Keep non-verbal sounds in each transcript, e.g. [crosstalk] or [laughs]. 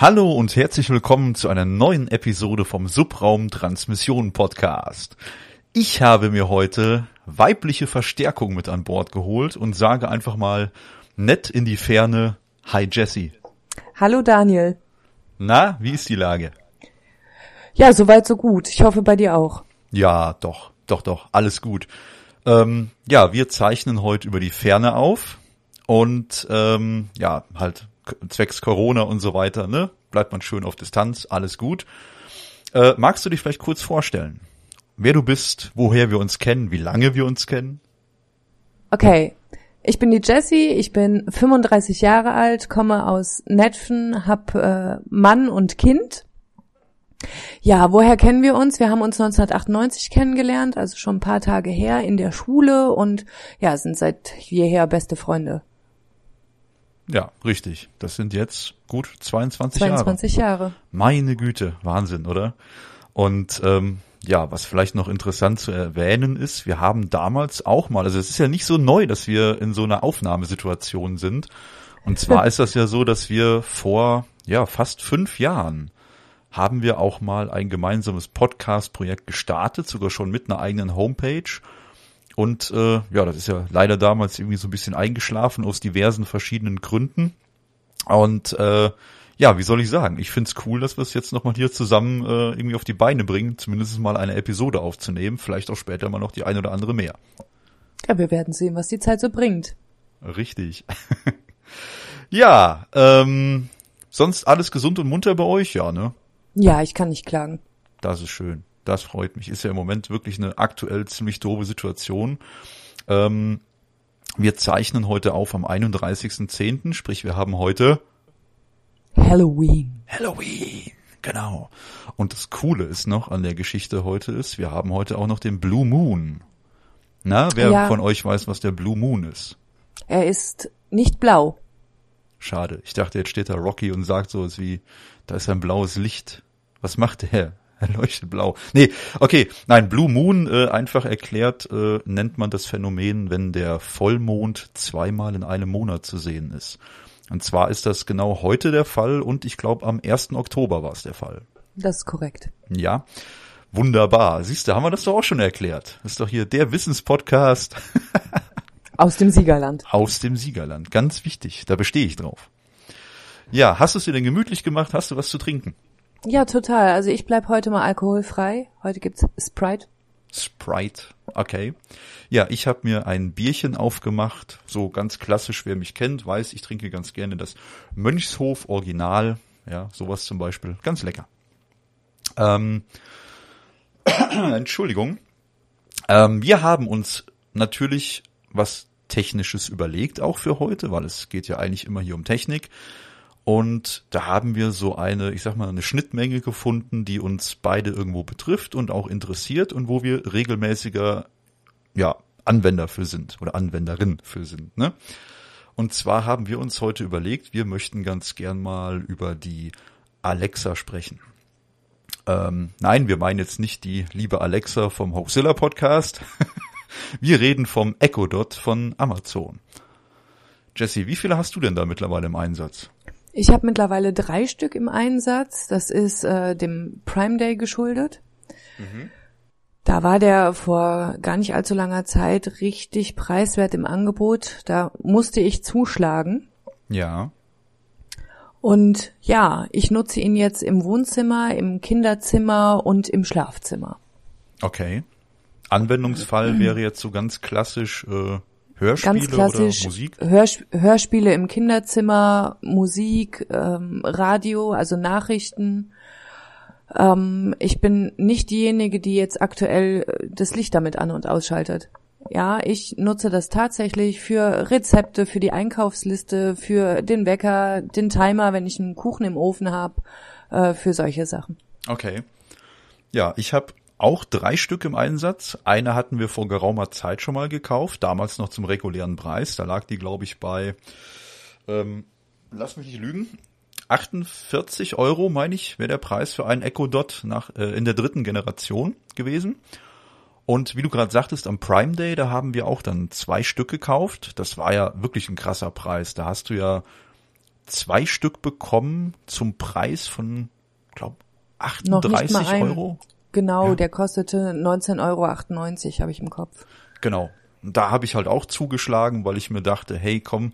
Hallo und herzlich willkommen zu einer neuen Episode vom Subraum Transmission Podcast. Ich habe mir heute weibliche Verstärkung mit an Bord geholt und sage einfach mal nett in die Ferne Hi Jessie. Hallo Daniel. Na, wie ist die Lage? Ja, soweit so gut. Ich hoffe bei dir auch. Ja, doch, doch, doch, alles gut. Ähm, ja, wir zeichnen heute über die Ferne auf und ähm, ja, halt zwecks Corona und so weiter, ne? Bleibt man schön auf Distanz, alles gut. Äh, magst du dich vielleicht kurz vorstellen? Wer du bist, woher wir uns kennen, wie lange wir uns kennen? Okay, ich bin die Jessie, ich bin 35 Jahre alt, komme aus Netfen, hab äh, Mann und Kind. Ja, woher kennen wir uns? Wir haben uns 1998 kennengelernt, also schon ein paar Tage her in der Schule und ja, sind seit jeher beste Freunde. Ja, richtig. Das sind jetzt gut 22, 22 Jahre. Jahre. Meine Güte, Wahnsinn, oder? Und ähm, ja, was vielleicht noch interessant zu erwähnen ist, wir haben damals auch mal, also es ist ja nicht so neu, dass wir in so einer Aufnahmesituation sind. Und zwar [laughs] ist das ja so, dass wir vor ja fast fünf Jahren haben wir auch mal ein gemeinsames Podcast-Projekt gestartet, sogar schon mit einer eigenen Homepage. Und äh, ja, das ist ja leider damals irgendwie so ein bisschen eingeschlafen aus diversen verschiedenen Gründen. Und äh, ja, wie soll ich sagen? Ich find's cool, dass wir es jetzt nochmal hier zusammen äh, irgendwie auf die Beine bringen, zumindest mal eine Episode aufzunehmen, vielleicht auch später mal noch die eine oder andere mehr. Ja, wir werden sehen, was die Zeit so bringt. Richtig. [laughs] ja, ähm, sonst alles gesund und munter bei euch, ja, ne? Ja, ich kann nicht klagen. Das ist schön. Das freut mich. Ist ja im Moment wirklich eine aktuell ziemlich doofe Situation. Ähm, wir zeichnen heute auf am 31.10., sprich wir haben heute Halloween. Halloween, genau. Und das Coole ist noch an der Geschichte heute ist, wir haben heute auch noch den Blue Moon. Na, wer ja. von euch weiß, was der Blue Moon ist? Er ist nicht blau. Schade. Ich dachte, jetzt steht da Rocky und sagt so wie, da ist ein blaues Licht. Was macht der? [laughs] Er leuchtet blau. Nee, okay, nein, Blue Moon, äh, einfach erklärt, äh, nennt man das Phänomen, wenn der Vollmond zweimal in einem Monat zu sehen ist. Und zwar ist das genau heute der Fall und ich glaube am 1. Oktober war es der Fall. Das ist korrekt. Ja. Wunderbar. Siehst du, haben wir das doch auch schon erklärt. Das ist doch hier der Wissenspodcast. [laughs] Aus dem Siegerland. Aus dem Siegerland. Ganz wichtig. Da bestehe ich drauf. Ja, hast du es dir denn gemütlich gemacht? Hast du was zu trinken? Ja, total. Also ich bleib heute mal alkoholfrei. Heute gibt's Sprite. Sprite, okay. Ja, ich habe mir ein Bierchen aufgemacht, so ganz klassisch, wer mich kennt, weiß, ich trinke ganz gerne das Mönchshof Original, ja, sowas zum Beispiel, ganz lecker. Ähm, [coughs] Entschuldigung. Ähm, wir haben uns natürlich was Technisches überlegt, auch für heute, weil es geht ja eigentlich immer hier um Technik. Und da haben wir so eine, ich sag mal, eine Schnittmenge gefunden, die uns beide irgendwo betrifft und auch interessiert und wo wir regelmäßiger, ja, Anwender für sind oder Anwenderin für sind, ne? Und zwar haben wir uns heute überlegt, wir möchten ganz gern mal über die Alexa sprechen. Ähm, nein, wir meinen jetzt nicht die liebe Alexa vom Hoaxilla Podcast. [laughs] wir reden vom Echo Dot von Amazon. Jesse, wie viele hast du denn da mittlerweile im Einsatz? Ich habe mittlerweile drei Stück im Einsatz. Das ist äh, dem Prime Day geschuldet. Mhm. Da war der vor gar nicht allzu langer Zeit richtig preiswert im Angebot. Da musste ich zuschlagen. Ja. Und ja, ich nutze ihn jetzt im Wohnzimmer, im Kinderzimmer und im Schlafzimmer. Okay. Anwendungsfall [clears throat] wäre jetzt so ganz klassisch äh, Hörspiele Ganz klassisch oder Musik? Hörsp Hörspiele im Kinderzimmer, Musik, ähm, Radio, also Nachrichten. Ähm, ich bin nicht diejenige, die jetzt aktuell äh, das Licht damit an und ausschaltet. Ja, ich nutze das tatsächlich für Rezepte, für die Einkaufsliste, für den Wecker, den Timer, wenn ich einen Kuchen im Ofen habe, äh, für solche Sachen. Okay. Ja, ich habe auch drei Stück im Einsatz. Eine hatten wir vor geraumer Zeit schon mal gekauft, damals noch zum regulären Preis. Da lag die, glaube ich, bei, ähm, lass mich nicht lügen, 48 Euro, meine ich, wäre der Preis für einen Echo Dot nach, äh, in der dritten Generation gewesen. Und wie du gerade sagtest, am Prime Day, da haben wir auch dann zwei Stück gekauft. Das war ja wirklich ein krasser Preis. Da hast du ja zwei Stück bekommen zum Preis von, glaube 38 Euro. Genau, ja. der kostete 19,98 Euro, habe ich im Kopf. Genau. Da habe ich halt auch zugeschlagen, weil ich mir dachte, hey, komm,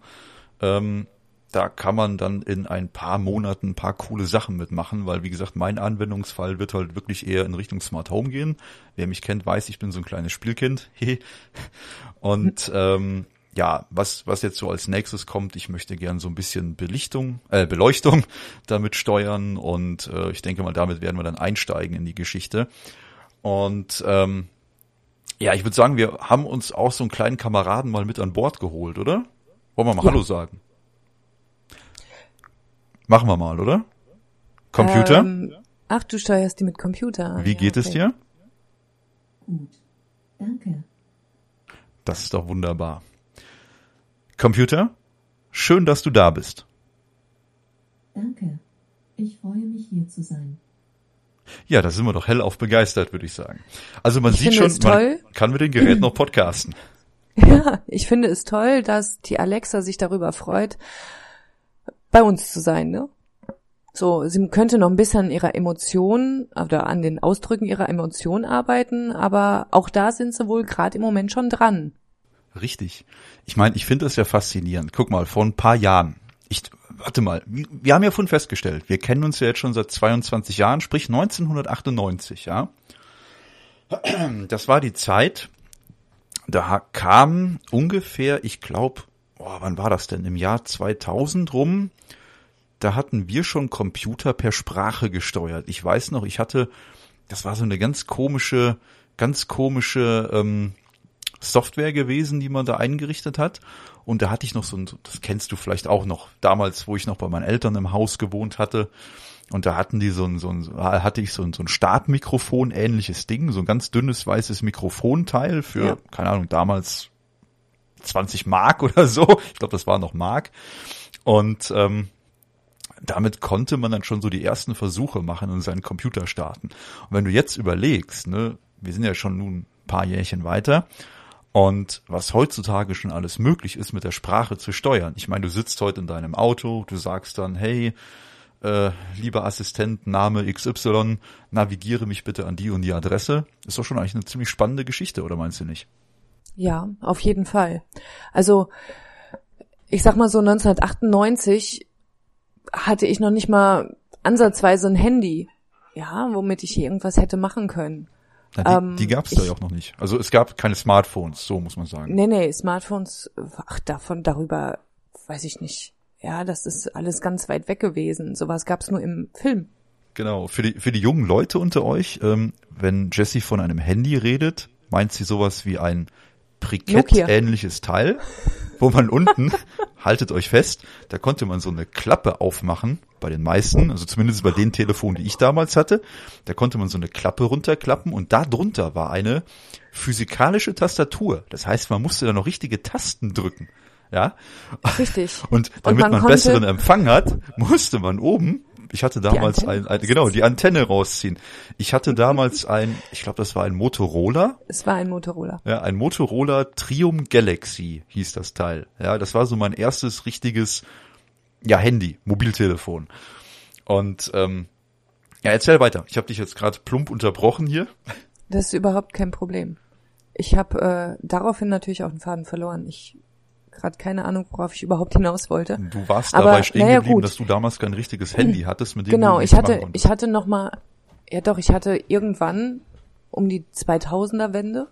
ähm, da kann man dann in ein paar Monaten ein paar coole Sachen mitmachen, weil wie gesagt, mein Anwendungsfall wird halt wirklich eher in Richtung Smart Home gehen. Wer mich kennt, weiß, ich bin so ein kleines Spielkind. [laughs] Und ähm, ja, was, was jetzt so als nächstes kommt, ich möchte gern so ein bisschen Belichtung, äh, Beleuchtung [laughs] damit steuern und äh, ich denke mal, damit werden wir dann einsteigen in die Geschichte. Und ähm, ja, ich würde sagen, wir haben uns auch so einen kleinen Kameraden mal mit an Bord geholt, oder? Wollen wir mal ja. Hallo sagen? Machen wir mal, oder? Computer? Ähm, ach, du steuerst die mit Computer. Wie ja, geht okay. es dir? Gut. Danke. Das ist doch wunderbar. Computer, schön, dass du da bist. Danke. Ich freue mich hier zu sein. Ja, da sind wir doch hellauf begeistert, würde ich sagen. Also man ich sieht schon, man kann mit dem Gerät [clears throat] noch podcasten. Ja, ich finde es toll, dass die Alexa sich darüber freut, bei uns zu sein, ne? So, sie könnte noch ein bisschen an ihrer Emotion oder an den Ausdrücken ihrer Emotion arbeiten, aber auch da sind sie wohl gerade im Moment schon dran. Richtig. Ich meine, ich finde es ja faszinierend. Guck mal, vor ein paar Jahren, ich, warte mal, wir haben ja vorhin festgestellt, wir kennen uns ja jetzt schon seit 22 Jahren, sprich 1998, ja. Das war die Zeit, da kam ungefähr, ich glaube, oh, wann war das denn? Im Jahr 2000 rum, da hatten wir schon Computer per Sprache gesteuert. Ich weiß noch, ich hatte, das war so eine ganz komische, ganz komische ähm, Software gewesen, die man da eingerichtet hat. Und da hatte ich noch so ein, das kennst du vielleicht auch noch, damals, wo ich noch bei meinen Eltern im Haus gewohnt hatte. Und da hatten die so ein, so ein hatte ich so ein, so ein Startmikrofon ähnliches Ding, so ein ganz dünnes weißes Mikrofonteil für, ja. keine Ahnung, damals 20 Mark oder so. Ich glaube, das war noch Mark. Und ähm, damit konnte man dann schon so die ersten Versuche machen und seinen Computer starten. Und wenn du jetzt überlegst, ne, wir sind ja schon nun ein paar Jährchen weiter und was heutzutage schon alles möglich ist, mit der Sprache zu steuern. Ich meine, du sitzt heute in deinem Auto, du sagst dann, hey, äh, lieber Assistent, Name XY, navigiere mich bitte an die und die Adresse. Ist doch schon eigentlich eine ziemlich spannende Geschichte, oder meinst du nicht? Ja, auf jeden Fall. Also, ich sag mal so 1998 hatte ich noch nicht mal ansatzweise ein Handy, ja, womit ich irgendwas hätte machen können. Na, die ähm, die gab es da ja auch noch nicht. Also es gab keine Smartphones, so muss man sagen. Nee, nee, Smartphones, ach, davon, darüber weiß ich nicht. Ja, das ist alles ganz weit weg gewesen. Sowas gab es nur im Film. Genau, für die, für die jungen Leute unter euch, ähm, wenn Jessie von einem Handy redet, meint sie sowas wie ein Brikett-ähnliches Teil, wo man unten, [laughs] haltet euch fest, da konnte man so eine Klappe aufmachen, bei den meisten, also zumindest bei den Telefonen, die ich damals hatte, da konnte man so eine Klappe runterklappen und da drunter war eine physikalische Tastatur. Das heißt, man musste da noch richtige Tasten drücken. Ja. Richtig. [laughs] Und damit und man, man besseren Empfang hat, musste man oben ich hatte damals ein, ein, genau, die Antenne rausziehen. Ich hatte damals ein, ich glaube, das war ein Motorola. Es war ein Motorola. Ja, ein Motorola Trium Galaxy hieß das Teil. Ja, das war so mein erstes richtiges, ja, Handy, Mobiltelefon. Und ähm, ja, erzähl weiter. Ich habe dich jetzt gerade plump unterbrochen hier. Das ist überhaupt kein Problem. Ich habe äh, daraufhin natürlich auch den Faden verloren. Ich gerade keine Ahnung, worauf ich überhaupt hinaus wollte. Du warst Aber, dabei stehen naja, geblieben, gut. dass du damals kein richtiges Handy [clears throat] hattest, mit dem genau, du ich hatte, ich hatte noch mal, ja doch, ich hatte irgendwann um die 2000er Wende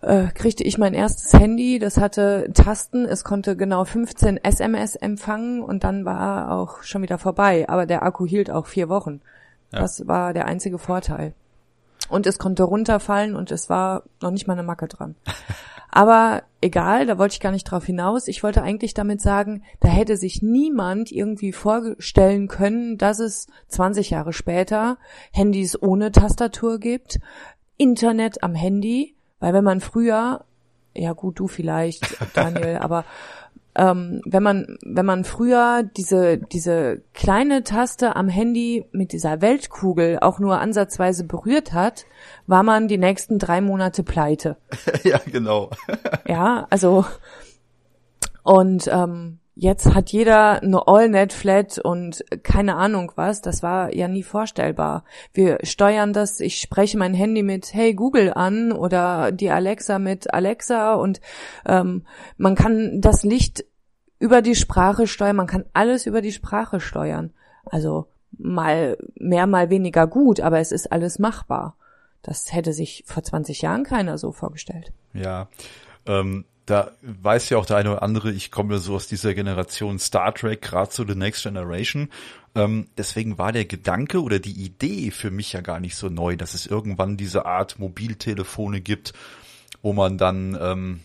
äh, kriegte ich mein erstes Handy, das hatte Tasten, es konnte genau 15 SMS empfangen und dann war auch schon wieder vorbei. Aber der Akku hielt auch vier Wochen. Ja. Das war der einzige Vorteil. Und es konnte runterfallen und es war noch nicht mal eine Macke dran. [laughs] Aber egal, da wollte ich gar nicht drauf hinaus. Ich wollte eigentlich damit sagen, da hätte sich niemand irgendwie vorstellen können, dass es 20 Jahre später Handys ohne Tastatur gibt, Internet am Handy, weil wenn man früher, ja gut, du vielleicht, [laughs] Daniel, aber ähm, wenn man wenn man früher diese diese kleine Taste am Handy mit dieser Weltkugel auch nur ansatzweise berührt hat, war man die nächsten drei Monate pleite. [laughs] ja, genau. ja, also und ähm, Jetzt hat jeder eine AllNet-Flat und keine Ahnung was. Das war ja nie vorstellbar. Wir steuern das, ich spreche mein Handy mit Hey Google an oder die Alexa mit Alexa und ähm, man kann das Licht über die Sprache steuern, man kann alles über die Sprache steuern. Also mal mehr, mal weniger gut, aber es ist alles machbar. Das hätte sich vor 20 Jahren keiner so vorgestellt. Ja, ähm, da weiß ja auch der eine oder andere, ich komme ja so aus dieser Generation Star Trek, gerade zu The Next Generation. Ähm, deswegen war der Gedanke oder die Idee für mich ja gar nicht so neu, dass es irgendwann diese Art Mobiltelefone gibt, wo man dann ähm,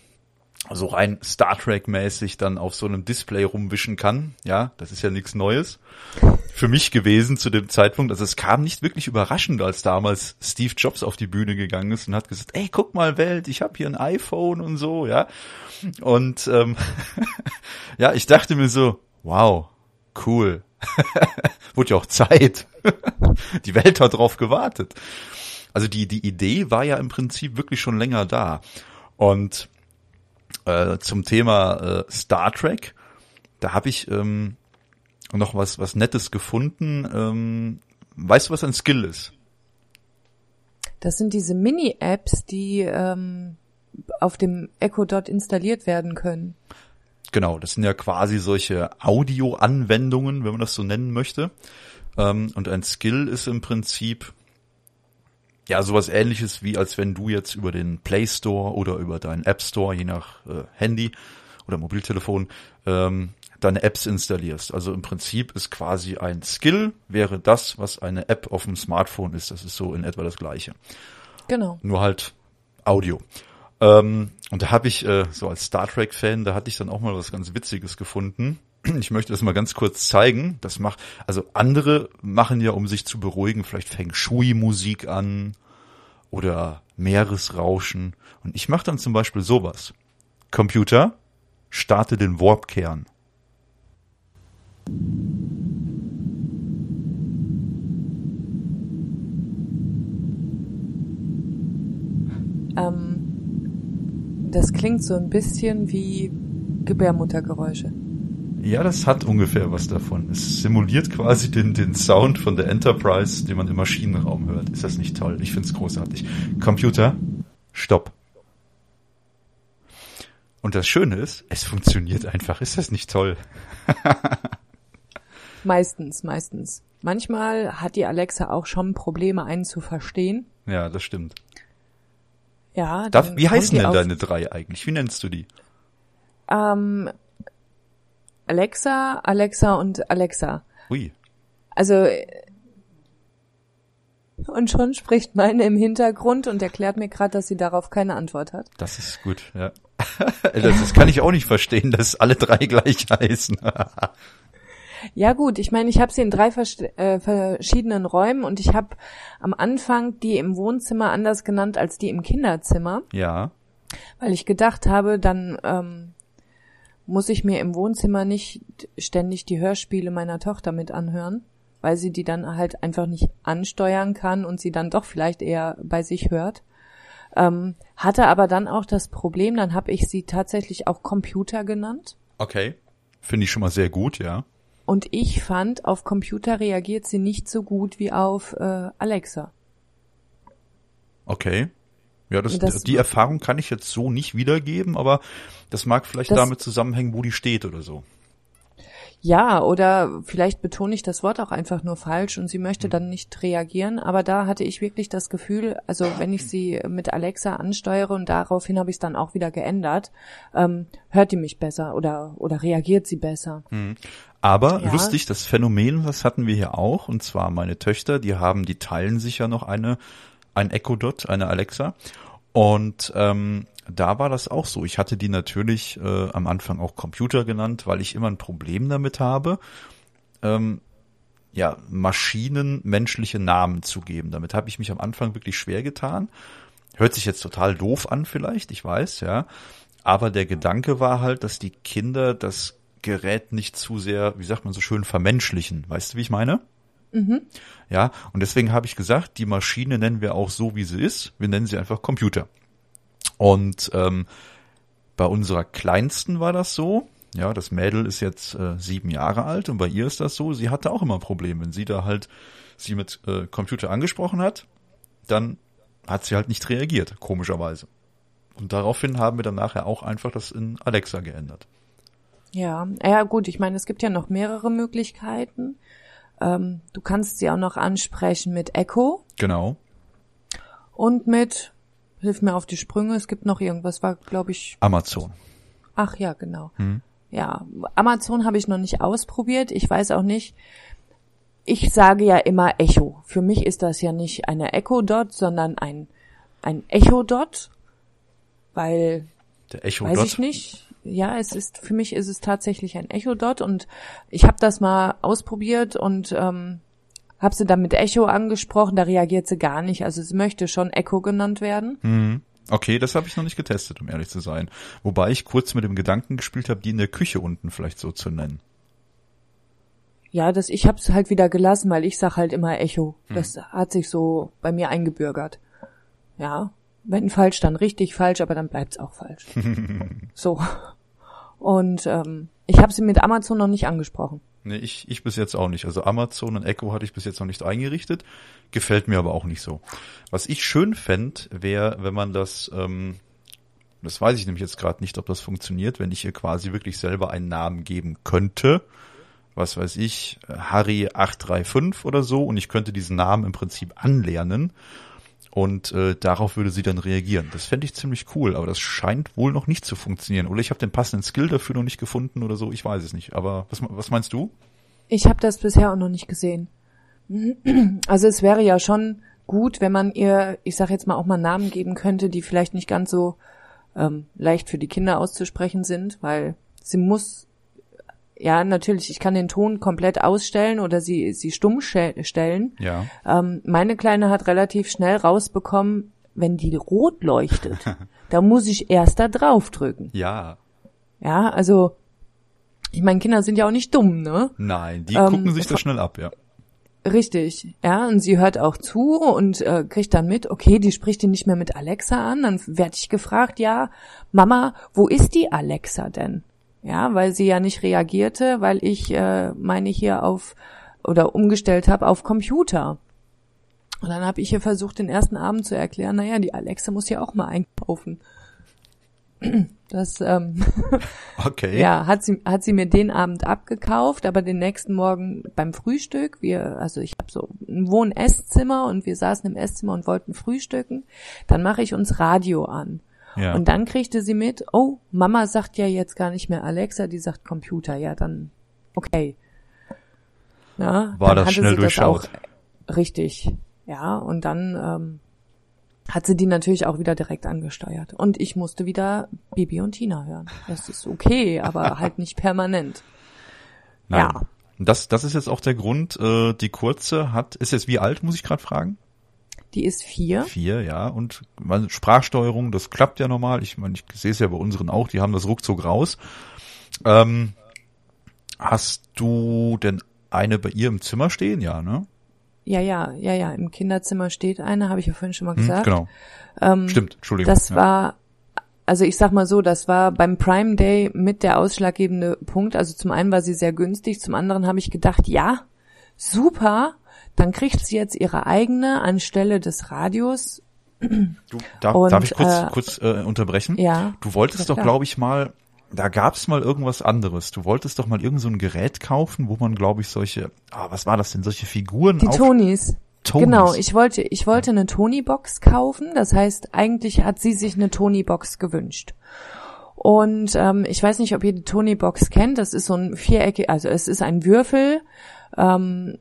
so rein Star Trek mäßig dann auf so einem Display rumwischen kann. Ja, das ist ja nichts Neues für mich gewesen zu dem Zeitpunkt. Also es kam nicht wirklich überraschend, als damals Steve Jobs auf die Bühne gegangen ist und hat gesagt, ey, guck mal Welt, ich habe hier ein iPhone und so, ja. Und ähm, [laughs] ja, ich dachte mir so, wow, cool. [laughs] Wurde ja auch Zeit. [laughs] die Welt hat drauf gewartet. Also die, die Idee war ja im Prinzip wirklich schon länger da. Und äh, zum Thema äh, Star Trek, da habe ich ähm, noch was, was Nettes gefunden. Ähm, weißt du, was ein Skill ist? Das sind diese Mini-Apps, die ähm, auf dem Echo Dot installiert werden können. Genau, das sind ja quasi solche Audio-Anwendungen, wenn man das so nennen möchte. Ähm, und ein Skill ist im Prinzip ja sowas ähnliches wie als wenn du jetzt über den Play Store oder über deinen App Store, je nach äh, Handy oder Mobiltelefon, ähm, deine Apps installierst. Also im Prinzip ist quasi ein Skill, wäre das, was eine App auf dem Smartphone ist. Das ist so in etwa das gleiche. Genau. Nur halt Audio. Ähm, und da habe ich, äh, so als Star Trek-Fan, da hatte ich dann auch mal was ganz Witziges gefunden. Ich möchte das mal ganz kurz zeigen. Das macht, also andere machen ja, um sich zu beruhigen, vielleicht Feng Shui-Musik an oder Meeresrauschen. Und ich mache dann zum Beispiel sowas. Computer, starte den Warp-Kern. Ähm, das klingt so ein bisschen wie Gebärmuttergeräusche. Ja, das hat ungefähr was davon. Es simuliert quasi den, den Sound von der Enterprise, den man im Maschinenraum hört. Ist das nicht toll? Ich find's großartig. Computer, stopp. Und das Schöne ist, es funktioniert einfach. Ist das nicht toll? [laughs] Meistens, meistens. Manchmal hat die Alexa auch schon Probleme, einen zu verstehen. Ja, das stimmt. Ja. Darf, wie heißen denn deine drei eigentlich? Wie nennst du die? Ähm, Alexa, Alexa und Alexa. Ui. Also und schon spricht meine im Hintergrund und erklärt mir gerade, dass sie darauf keine Antwort hat. Das ist gut, ja. [laughs] das, das kann ich auch nicht verstehen, dass alle drei gleich [laughs] heißen. Ja gut, ich meine, ich habe sie in drei vers äh, verschiedenen Räumen und ich habe am Anfang die im Wohnzimmer anders genannt als die im Kinderzimmer. Ja. Weil ich gedacht habe, dann ähm, muss ich mir im Wohnzimmer nicht ständig die Hörspiele meiner Tochter mit anhören, weil sie die dann halt einfach nicht ansteuern kann und sie dann doch vielleicht eher bei sich hört. Ähm, hatte aber dann auch das Problem, dann habe ich sie tatsächlich auch Computer genannt. Okay. Finde ich schon mal sehr gut, ja. Und ich fand, auf Computer reagiert sie nicht so gut wie auf äh, Alexa. Okay. Ja, das, das, die Erfahrung kann ich jetzt so nicht wiedergeben, aber das mag vielleicht das, damit zusammenhängen, wo die steht oder so. Ja, oder vielleicht betone ich das Wort auch einfach nur falsch und sie möchte dann nicht reagieren. Aber da hatte ich wirklich das Gefühl, also wenn ich sie mit Alexa ansteuere und daraufhin habe ich es dann auch wieder geändert, ähm, hört die mich besser oder, oder reagiert sie besser. Mhm. Aber ja. lustig, das Phänomen, das hatten wir hier auch, und zwar meine Töchter, die haben, die teilen sich ja noch eine, ein Echo Dot, eine Alexa. Und ähm, da war das auch so. Ich hatte die natürlich äh, am Anfang auch Computer genannt, weil ich immer ein Problem damit habe, ähm, ja, Maschinen menschliche Namen zu geben. Damit habe ich mich am Anfang wirklich schwer getan. Hört sich jetzt total doof an vielleicht, ich weiß, ja. Aber der Gedanke war halt, dass die Kinder das Gerät nicht zu sehr, wie sagt man so schön, vermenschlichen. Weißt du, wie ich meine? Mhm. Ja, und deswegen habe ich gesagt, die Maschine nennen wir auch so, wie sie ist. Wir nennen sie einfach Computer. Und ähm, bei unserer Kleinsten war das so. Ja, das Mädel ist jetzt äh, sieben Jahre alt und bei ihr ist das so, sie hatte auch immer ein Problem. Wenn sie da halt sie mit äh, Computer angesprochen hat, dann hat sie halt nicht reagiert, komischerweise. Und daraufhin haben wir dann nachher auch einfach das in Alexa geändert. Ja, ja gut, ich meine, es gibt ja noch mehrere Möglichkeiten. Ähm, du kannst sie auch noch ansprechen mit Echo Genau. und mit, hilf mir auf die Sprünge, es gibt noch irgendwas, war glaube ich, Amazon. ach ja, genau. Hm. Ja, Amazon habe ich noch nicht ausprobiert. Ich weiß auch nicht. Ich sage ja immer Echo. Für mich ist das ja nicht eine Echo Dot, sondern ein ein Echo Dot, weil Der Echo weiß Dot. ich nicht. Ja, es ist für mich ist es tatsächlich ein Echo Dot und ich habe das mal ausprobiert und ähm, habe sie dann mit Echo angesprochen. Da reagiert sie gar nicht. Also sie möchte schon Echo genannt werden. Mhm. Okay, das habe ich noch nicht getestet, um ehrlich zu sein. Wobei ich kurz mit dem Gedanken gespielt habe, die in der Küche unten vielleicht so zu nennen. Ja, das ich hab's halt wieder gelassen, weil ich sag halt immer Echo. Das hat sich so bei mir eingebürgert. Ja, wenn falsch, dann richtig falsch, aber dann bleibt's auch falsch. [laughs] so. Und ähm, ich habe sie mit Amazon noch nicht angesprochen. Nee, ich, ich bis jetzt auch nicht. Also Amazon und Echo hatte ich bis jetzt noch nicht eingerichtet. Gefällt mir aber auch nicht so. Was ich schön fänd, wäre, wenn man das, ähm, das weiß ich nämlich jetzt gerade nicht, ob das funktioniert, wenn ich ihr quasi wirklich selber einen Namen geben könnte. Was weiß ich, Harry 835 oder so und ich könnte diesen Namen im Prinzip anlernen und äh, darauf würde sie dann reagieren. Das fände ich ziemlich cool, aber das scheint wohl noch nicht zu funktionieren. Oder ich habe den passenden Skill dafür noch nicht gefunden oder so, ich weiß es nicht. Aber was, was meinst du? Ich habe das bisher auch noch nicht gesehen. [clears throat] Also es wäre ja schon gut, wenn man ihr, ich sag jetzt mal auch mal Namen geben könnte, die vielleicht nicht ganz so ähm, leicht für die Kinder auszusprechen sind, weil sie muss ja natürlich, ich kann den Ton komplett ausstellen oder sie sie stumm stell- stellen. Ja. Ähm, meine Kleine hat relativ schnell rausbekommen, wenn die rot leuchtet, [laughs] da muss ich erst da draufdrücken. Ja. Ja, also ich meine, Kinder sind ja auch nicht dumm, ne? Nein, die Ähm, gucken sich das schnell ab, ja. Richtig, ja, und sie hört auch zu und äh, kriegt dann mit, okay, die spricht die nicht mehr mit Alexa an, dann werde ich gefragt, ja, Mama, wo ist die Alexa denn? Ja, weil sie ja nicht reagierte, weil ich äh, meine hier auf oder umgestellt habe auf Computer. Und dann habe ich ihr versucht, den ersten Abend zu erklären, naja, die Alexa muss ja auch mal einkaufen. [clears throat] Das ähm, [laughs] Okay. ja, hat sie, hat sie mir den Abend abgekauft, aber den nächsten Morgen beim Frühstück, wir, also ich habe so ein Wohn-Esszimmer und wir saßen im Esszimmer und wollten frühstücken, dann mache ich uns Radio an. Ja. Und dann kriegte sie mit, oh, Mama sagt ja jetzt gar nicht mehr Alexa, die sagt Computer, ja, dann, okay. Ja, War dann das hatte schnell sie durchschaut. auch, richtig, ja, und dann ähm, hat sie die natürlich auch wieder direkt angesteuert. Und ich musste wieder Bibi und Tina hören. Das ist okay, aber [laughs] halt nicht permanent. Nein. Ja. Das, das ist jetzt auch der Grund, äh, die kurze hat, ist jetzt wie alt, muss ich gerade fragen? Die ist vier. Vier, ja. Und meine Sprachsteuerung, das klappt ja normal. Ich meine, ich sehe es ja bei unseren auch, die haben das ruckzuck raus. Ähm, hast du denn eine bei ihr im Zimmer stehen? Ja, ne? Ja, ja, ja, ja. Im Kinderzimmer steht eine, habe ich ja vorhin schon mal Hm, gesagt. genau. Ähm, Stimmt, Entschuldigung. Das ja. war, also ich sag mal so, das war beim Prime Day mit der ausschlaggebende Punkt. Also zum einen war sie sehr günstig, zum anderen habe ich gedacht, ja, super, dann kriegt sie jetzt ihre eigene anstelle des Radios. Du, darf, Und, darf ich kurz, äh, kurz äh, unterbrechen? Ja. Du wolltest doch, glaube ich, mal, da gab's mal irgendwas anderes. Du wolltest doch mal irgend so ein Gerät kaufen, wo man, glaube ich, solche, ah, was war das denn, solche Figuren Die auf... Tonys. Tonys. Genau, ich wollte, ich wollte eine Tony-Box kaufen. Das heißt, eigentlich hat sie sich eine Tony-Box gewünscht. Und ähm, ich weiß nicht, ob ihr die Tony-Box kennt. Das ist so ein viereckig, also es ist ein Würfel, ähm,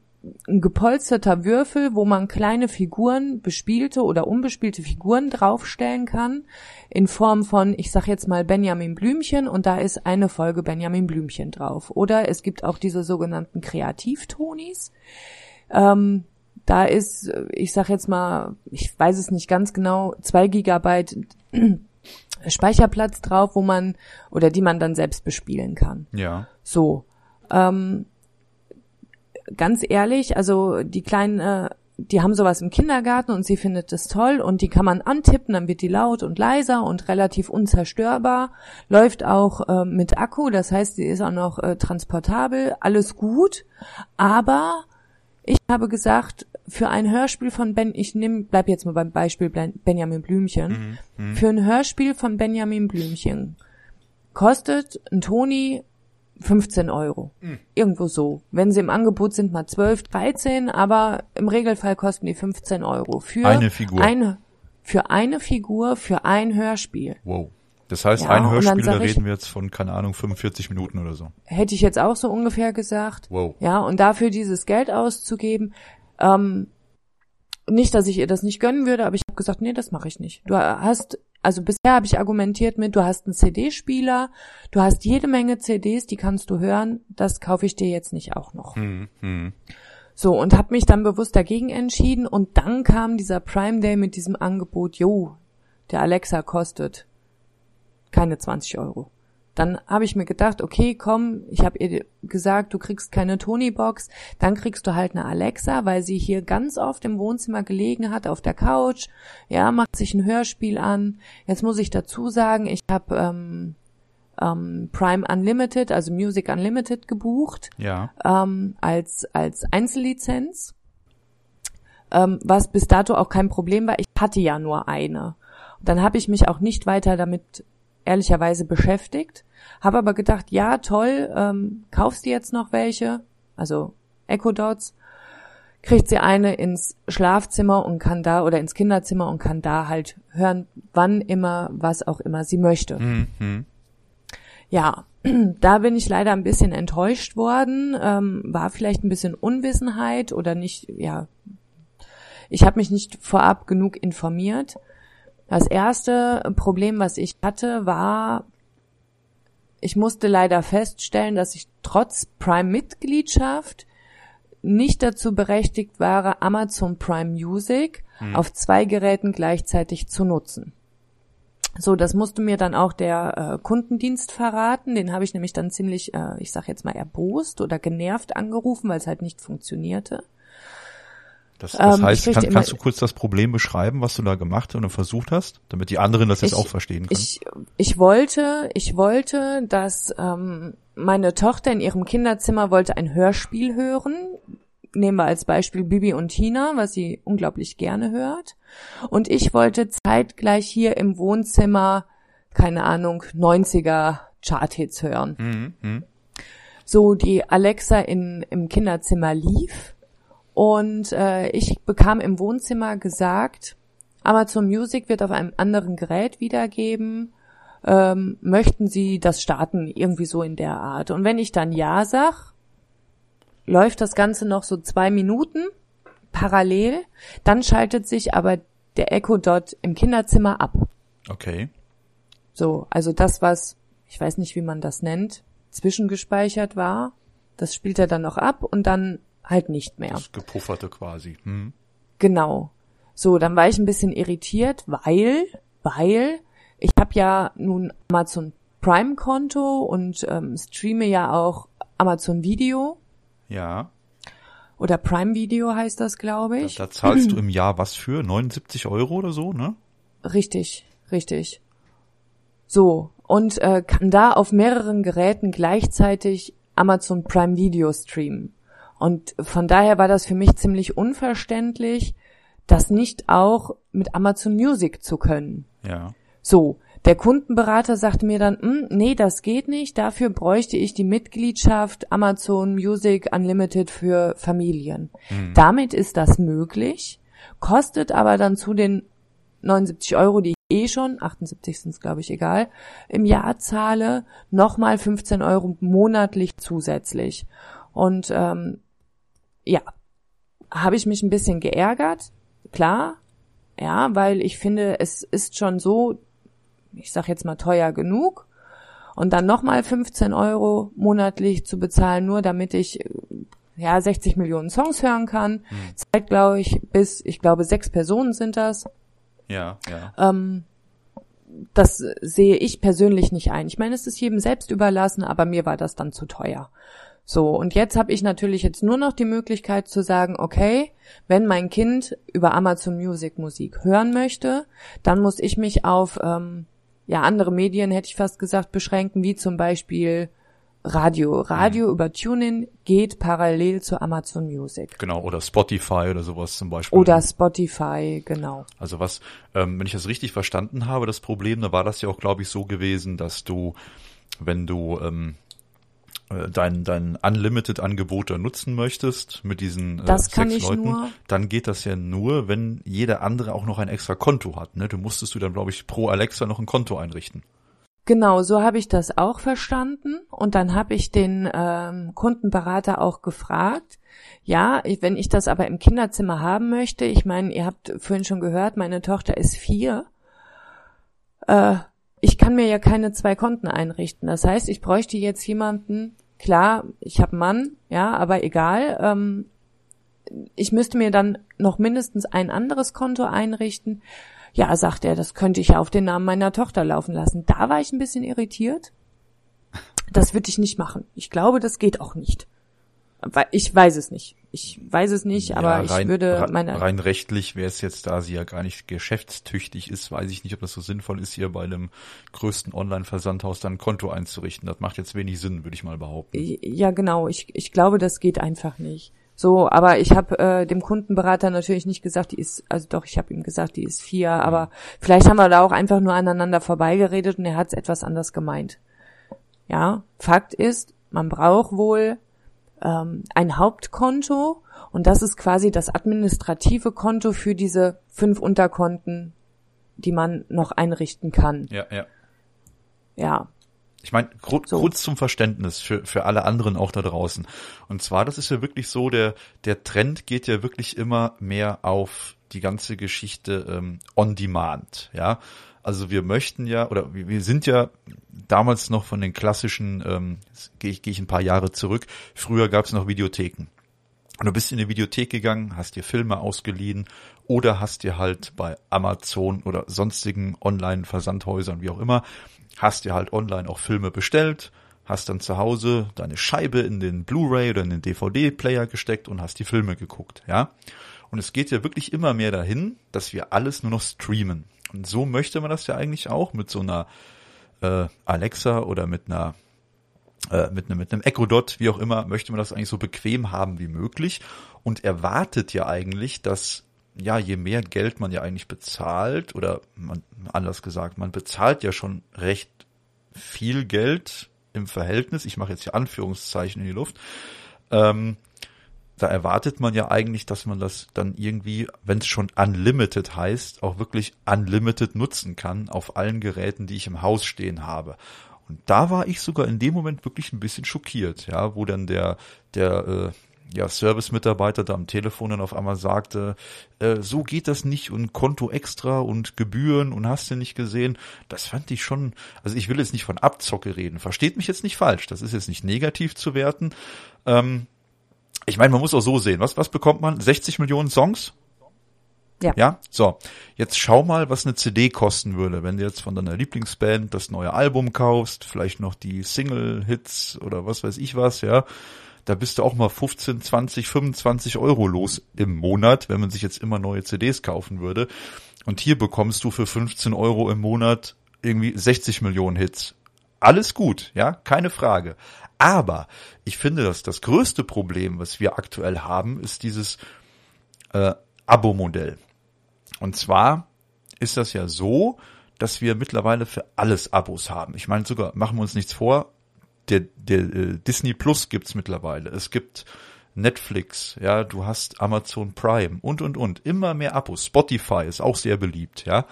ein gepolsterter Würfel, wo man kleine Figuren, bespielte oder unbespielte Figuren draufstellen kann, in Form von, ich sag jetzt mal Benjamin Blümchen und da ist eine Folge Benjamin Blümchen drauf. Oder es gibt auch diese sogenannten Kreativtonis. Ähm, da ist, ich sag jetzt mal, ich weiß es nicht ganz genau, zwei Gigabyte [clears throat] Speicherplatz drauf, wo man oder die man dann selbst bespielen kann. Ja. So. Ähm, ganz ehrlich, also die kleinen, äh, die haben sowas im Kindergarten und sie findet es toll und die kann man antippen, dann wird die laut und leiser und relativ unzerstörbar. Läuft auch äh, mit Akku, das heißt, sie ist auch noch äh, transportabel, alles gut. Aber ich habe gesagt, für ein Hörspiel von Ben, ich nehm, bleib jetzt mal beim Beispiel Ben- Benjamin Blümchen. Für ein Hörspiel von Benjamin Blümchen kostet ein Toni 15 Euro. Irgendwo so. Wenn sie im Angebot sind, mal 12, 13, aber im Regelfall kosten die 15 Euro. Für Eine Figur. Eine, für eine Figur, für ein Hörspiel. Wow. Das heißt, Ja, ein Hörspiel, da reden wir jetzt von, keine Ahnung, 45 Minuten oder so. Hätte ich jetzt auch so ungefähr gesagt. Wow. Ja, und dafür dieses Geld auszugeben, ähm, nicht, dass ich ihr das nicht gönnen würde, aber ich habe gesagt, nee, das mache ich nicht. Du hast, also bisher habe ich argumentiert mit, du hast einen CD-Spieler, du hast jede Menge CDs, die kannst du hören, das kaufe ich dir jetzt nicht auch noch. Hm, hm. So, und habe mich dann bewusst dagegen entschieden und dann kam dieser Prime Day mit diesem Angebot, jo, der Alexa kostet keine 20 Euro. Dann habe ich mir gedacht, okay, komm, ich habe ihr gesagt, du kriegst keine Tony-Box, dann kriegst du halt eine Alexa, weil sie hier ganz oft im Wohnzimmer gelegen hat, auf der Couch, ja, macht sich ein Hörspiel an. Jetzt muss ich dazu sagen, ich habe ähm, ähm, Prime Unlimited, also Music Unlimited gebucht Ja. ähm, als, als Einzellizenz, ähm, was bis dato auch kein Problem war. Ich hatte ja nur eine. Dann habe ich mich auch nicht weiter damit ehrlicherweise beschäftigt, habe aber gedacht, ja, toll, ähm, kaufst du jetzt noch welche, also Echo Dots, kriegt sie eine ins Schlafzimmer und kann da oder ins Kinderzimmer und kann da halt hören, wann immer, was auch immer sie möchte. Hm, hm. Ja, [clears throat] da bin ich leider ein bisschen enttäuscht worden. Ähm, war vielleicht ein bisschen Unwissenheit oder nicht, ja. Ich habe mich nicht vorab genug informiert. Das erste Problem, was ich hatte, war, ich musste leider feststellen, dass ich trotz Prime-Mitgliedschaft nicht dazu berechtigt war, Amazon Prime Music auf zwei Geräten gleichzeitig zu nutzen. So, das musste mir dann auch der äh, Kundendienst verraten. Den habe ich nämlich dann ziemlich, äh, ich sag jetzt mal, erbost oder genervt angerufen, weil es halt nicht funktionierte. Das, das Ähm, heißt, kann, kannst du kurz das Problem beschreiben, was du da gemacht und versucht hast, damit die anderen das jetzt Ich- auch verstehen können? Ich, ich wollte, ich wollte, dass ähm, meine Tochter in ihrem Kinderzimmer wollte ein Hörspiel hören. Nehmen wir als Beispiel Bibi und Tina, was sie unglaublich gerne hört. Und ich wollte zeitgleich hier im Wohnzimmer, keine Ahnung, 90er Charthits hören. hm, hm. so die Alexa in, im Kinderzimmer lief und äh, ich bekam im Wohnzimmer gesagt, Amazon Music wird auf einem anderen Gerät wiedergeben. Ähm, möchten Sie das starten? Irgendwie so in der Art. Und wenn ich dann Ja sag, läuft das Ganze noch so zwei Minuten parallel. Dann schaltet sich aber der Echo Dot im Kinderzimmer ab. Okay. So, also das, was, ich weiß nicht, wie man das nennt, zwischengespeichert war, das spielt er dann noch ab und dann halt nicht mehr. Das gepufferte quasi. Hm. Genau. So, dann war ich ein bisschen irritiert, weil, weil ich habe ja nun Amazon Prime Konto und ähm, streame ja auch Amazon Video Ja. oder Prime Video heißt das, glaube Da, ich. da zahlst du [clears throat] im Jahr was für? 79 Euro oder so, ne? Richtig, richtig. So, und äh, kann da auf mehreren Geräten gleichzeitig Amazon Prime Video streamen. Und von daher war das für mich ziemlich unverständlich, das nicht auch mit Amazon Music zu können. Ja. So, der Kundenberater sagte mir dann, "Hm, nee, das geht nicht, dafür bräuchte ich die Mitgliedschaft Amazon Music Unlimited für Familien. Damit ist das möglich, kostet aber dann zu den 79 Euro, die ich eh schon, 78 sind es glaube ich egal, im Jahr zahle, nochmal 15 Euro monatlich zusätzlich. Und ähm, ja, habe ich mich ein bisschen geärgert, klar, ja, weil ich finde, es ist schon so, ich sag jetzt mal teuer genug. Und dann nochmal 15 Euro monatlich zu bezahlen, nur damit ich äh, ja 60 Millionen Songs hören kann. Zeit, glaube ich, bis, ich glaube, sechs Personen sind das. Ja, ja. Ähm, das sehe ich persönlich nicht ein. Ich meine, es ist jedem selbst überlassen, aber mir war das dann zu teuer. So, und jetzt habe ich natürlich jetzt nur noch die Möglichkeit zu sagen, okay, wenn mein Kind über Amazon Music Musik hören möchte, dann muss ich mich auf ähm, ja andere Medien, hätte ich fast gesagt, beschränken, wie zum Beispiel Radio. Radio mhm. über TuneIn geht parallel zu Amazon Music. Genau, oder Spotify oder sowas zum Beispiel. Oder Spotify, genau. Also was, ähm, wenn ich das richtig verstanden habe, das Problem, da war das ja auch, glaube ich, so gewesen, dass du, wenn du ähm, äh, dein, dein Unlimited-Angebot da nutzen möchtest mit diesen äh, das sechs Leuten, nur. dann geht das ja nur, wenn jeder andere auch noch ein extra Konto hat. Ne? Du musstest du dann, glaube ich, pro Alexa noch ein Konto einrichten. Genau, so habe ich das auch verstanden. Und dann habe ich den ähm, Kundenberater auch gefragt, ja, ich, wenn ich das aber im Kinderzimmer haben möchte, ich meine, ihr habt vorhin schon gehört, meine Tochter ist vier, äh, ich kann mir ja keine zwei Konten einrichten. Das heißt, ich bräuchte jetzt jemanden, klar, ich habe Mann, ja, aber egal, ähm, ich müsste mir dann noch mindestens ein anderes Konto einrichten. Ja, sagt er, das könnte ich ja auf den Namen meiner Tochter laufen lassen. Da war ich ein bisschen irritiert. Das würde ich nicht machen. Ich glaube, das geht auch nicht. Ich weiß es nicht. Ich weiß es nicht, aber ja, rein, ich würde meine. Rein rechtlich wäre es jetzt, da sie ja gar nicht geschäftstüchtig ist, weiß ich nicht, ob das so sinnvoll ist, hier bei einem größten Online-Versandhaus dann ein Konto einzurichten. Das macht jetzt wenig Sinn, würde ich mal behaupten. Ja, genau. Ich, ich glaube, das geht einfach nicht. So, aber ich habe äh, dem Kundenberater natürlich nicht gesagt, die ist, also doch, ich habe ihm gesagt, die ist vier, mhm. aber vielleicht haben wir da auch einfach nur aneinander vorbeigeredet und er hat es etwas anders gemeint. Ja, Fakt ist, man braucht wohl ähm, ein Hauptkonto und das ist quasi das administrative Konto für diese fünf Unterkonten, die man noch einrichten kann. Ja, ja. Ja. Ich meine, kurz, so. zum Verständnis für, für alle anderen auch da draußen. Und zwar, das ist ja wirklich so, der, der Trend geht ja wirklich immer mehr auf die ganze Geschichte ähm, on demand, ja. Also wir möchten ja, oder wir sind ja damals noch von den klassischen, ähm, gehe ich, geh ich ein paar Jahre zurück, früher gab es noch Videotheken. Und du bist in die Videothek gegangen, hast dir Filme ausgeliehen oder hast dir halt bei Amazon oder sonstigen Online-Versandhäusern, wie auch immer, hast dir halt online auch Filme bestellt, hast dann zu Hause deine Scheibe in den Blu-ray oder in den DVD-Player gesteckt und hast die Filme geguckt, ja. Und es geht ja wirklich immer mehr dahin, dass wir alles nur noch streamen. Und so möchte man das ja eigentlich auch mit so einer äh, Alexa oder mit einer äh, mit einem mit einem Echo Dot, wie auch immer, möchte man das eigentlich so bequem haben wie möglich und erwartet ja eigentlich, dass ja, je mehr Geld man ja eigentlich bezahlt, oder man, anders gesagt, man bezahlt ja schon recht viel Geld im Verhältnis, ich mache jetzt hier Anführungszeichen in die Luft, ähm, da erwartet man ja eigentlich, dass man das dann irgendwie, wenn es schon unlimited heißt, auch wirklich unlimited nutzen kann auf allen Geräten, die ich im Haus stehen habe. Und da war ich sogar in dem Moment wirklich ein bisschen schockiert, ja, wo dann der der äh, ja, Service-Mitarbeiter da am Telefon dann auf einmal sagte, äh, so geht das nicht und Konto extra und Gebühren und hast du nicht gesehen. Das fand ich schon, also ich will jetzt nicht von Abzocke reden, versteht mich jetzt nicht falsch, das ist jetzt nicht negativ zu werten, ähm, ich meine, man muss auch so sehen. Was, was bekommt man? 60 Millionen Songs? Ja. Ja, so. Jetzt schau mal, was eine CD kosten würde, wenn du jetzt von deiner Lieblingsband das neue Album kaufst, vielleicht noch die Single-Hits oder was weiß ich was, ja. Da bist du auch mal 15, 20, 25 Euro los im Monat, wenn man sich jetzt immer neue CDs kaufen würde. Und hier bekommst du für 15 Euro im Monat irgendwie 60 Millionen Hits. Alles gut, ja, keine Frage. Aber ich finde, dass das größte Problem, was wir aktuell haben, ist dieses äh, Abo-Modell. Und zwar ist das ja so, dass wir mittlerweile für alles Abos haben. Ich meine sogar, machen wir uns nichts vor, der, der äh, Disney Plus gibt's mittlerweile. Es gibt Netflix, ja, du hast Amazon Prime und und und. Immer mehr Abos. Spotify ist auch sehr beliebt, ja.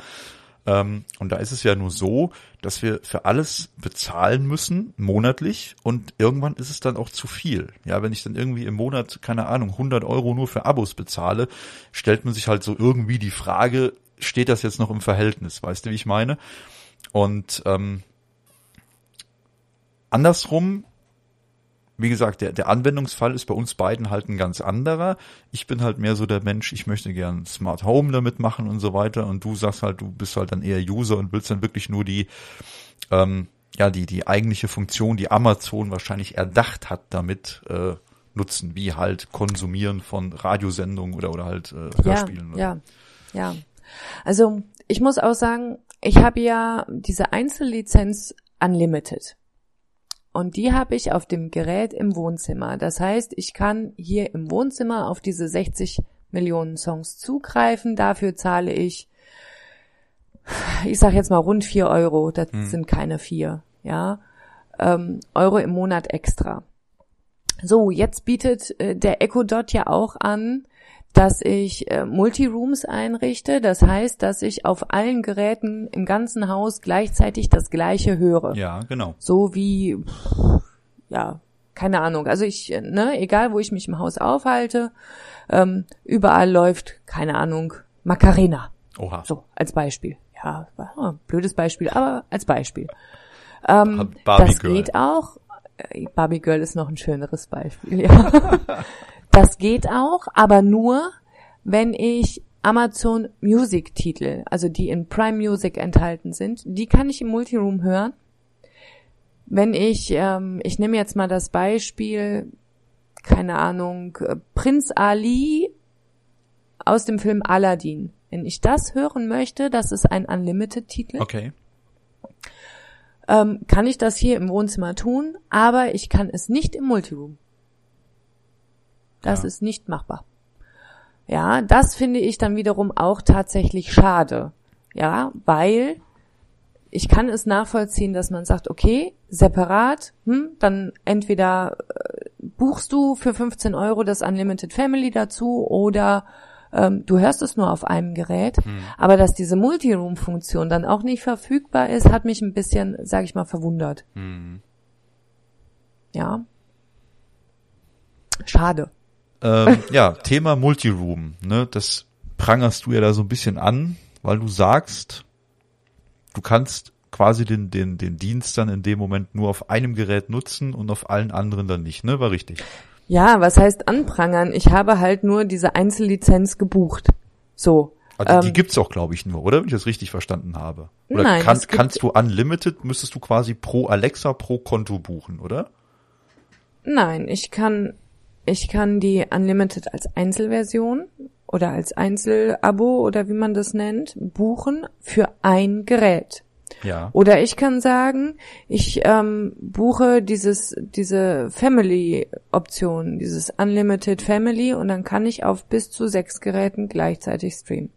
Ähm, und da ist es ja nur so, dass wir für alles bezahlen müssen, monatlich, und irgendwann ist es dann auch zu viel. Ja, wenn ich dann irgendwie im Monat, keine Ahnung, 100 Euro nur für Abos bezahle, stellt man sich halt so irgendwie die Frage, steht das jetzt noch im Verhältnis? Weißt du, wie ich meine? Und ähm, andersrum wie gesagt, der, der Anwendungsfall ist bei uns beiden halt ein ganz anderer. Ich bin halt mehr so der Mensch, ich möchte gern Smart Home damit machen und so weiter. Und du sagst halt, du bist halt dann eher User und willst dann wirklich nur die, ähm, ja, die, die eigentliche Funktion, die Amazon wahrscheinlich erdacht hat, damit äh, nutzen, wie halt Konsumieren von Radiosendungen oder, oder halt äh, Hörspielen. Ja, ja, ja. Also ich muss auch sagen, ich habe ja diese Einzellizenz Unlimited. Und die habe ich auf dem Gerät im Wohnzimmer. Das heißt, ich kann hier im Wohnzimmer auf diese 60 Millionen Songs zugreifen. Dafür zahle ich, ich sage jetzt mal rund vier Euro. Das hm. sind keine vier, ja, ähm, Euro im Monat extra. So, jetzt bietet äh, der Echo Dot ja auch an, dass ich äh, Multirooms einrichte. Das heißt, dass ich auf allen Geräten im ganzen Haus gleichzeitig das gleiche höre. Ja, genau. So wie, ja, keine Ahnung. Also ich, äh, ne, egal wo ich mich im Haus aufhalte, ähm, überall läuft, keine Ahnung, Macarena. Oha. So, als Beispiel. Ja, blödes Beispiel, aber als Beispiel. Ähm, das Girl. geht auch. Äh, Barbie Girl ist noch ein schöneres Beispiel, ja. [laughs] Das geht auch, aber nur, wenn ich Amazon Music Titel, also die in Prime Music enthalten sind, die kann ich im Multiroom hören. Wenn ich, ähm, ich nehme jetzt mal das Beispiel, keine Ahnung, äh, Prinz Ali aus dem Film Aladdin. Wenn ich das hören möchte, das ist ein Unlimited-Titel. Okay. Ähm, kann ich das hier im Wohnzimmer tun, aber ich kann es nicht im Multiroom. Das Ja. ist nicht machbar. Ja, das finde ich dann wiederum auch tatsächlich schade. Ja, weil ich kann es nachvollziehen, dass man sagt, okay, separat, hm, dann entweder äh, buchst du für 15 Euro das Unlimited Family dazu oder ähm, du hörst es nur auf einem Gerät. Aber dass diese Multiroom-Funktion dann auch nicht verfügbar ist, hat mich ein bisschen, sage ich mal, verwundert. Hm. Ja. Schade. Ähm, [laughs] ja, Thema Multiroom, ne, das prangerst du ja da so ein bisschen an, weil du sagst, du kannst quasi den, den, den Dienst dann in dem Moment nur auf einem Gerät nutzen und auf allen anderen dann nicht, ne? War richtig. Ja, was heißt anprangern? Ich habe halt nur diese Einzellizenz gebucht. So. Also die Ähm, gibt's auch, glaube ich, nur, oder? Wenn ich das richtig verstanden habe. Oder Nein, kann, kannst du Unlimited, müsstest du quasi pro Alexa pro Konto buchen, oder? Nein, ich kann, ich kann die Unlimited als Einzelversion oder als Einzelabo oder wie man das nennt, buchen für ein Gerät. Ja. Oder ich kann sagen, ich ähm, buche dieses, diese Family-Option, dieses Unlimited Family und dann kann ich auf bis zu sechs Geräten gleichzeitig streamen.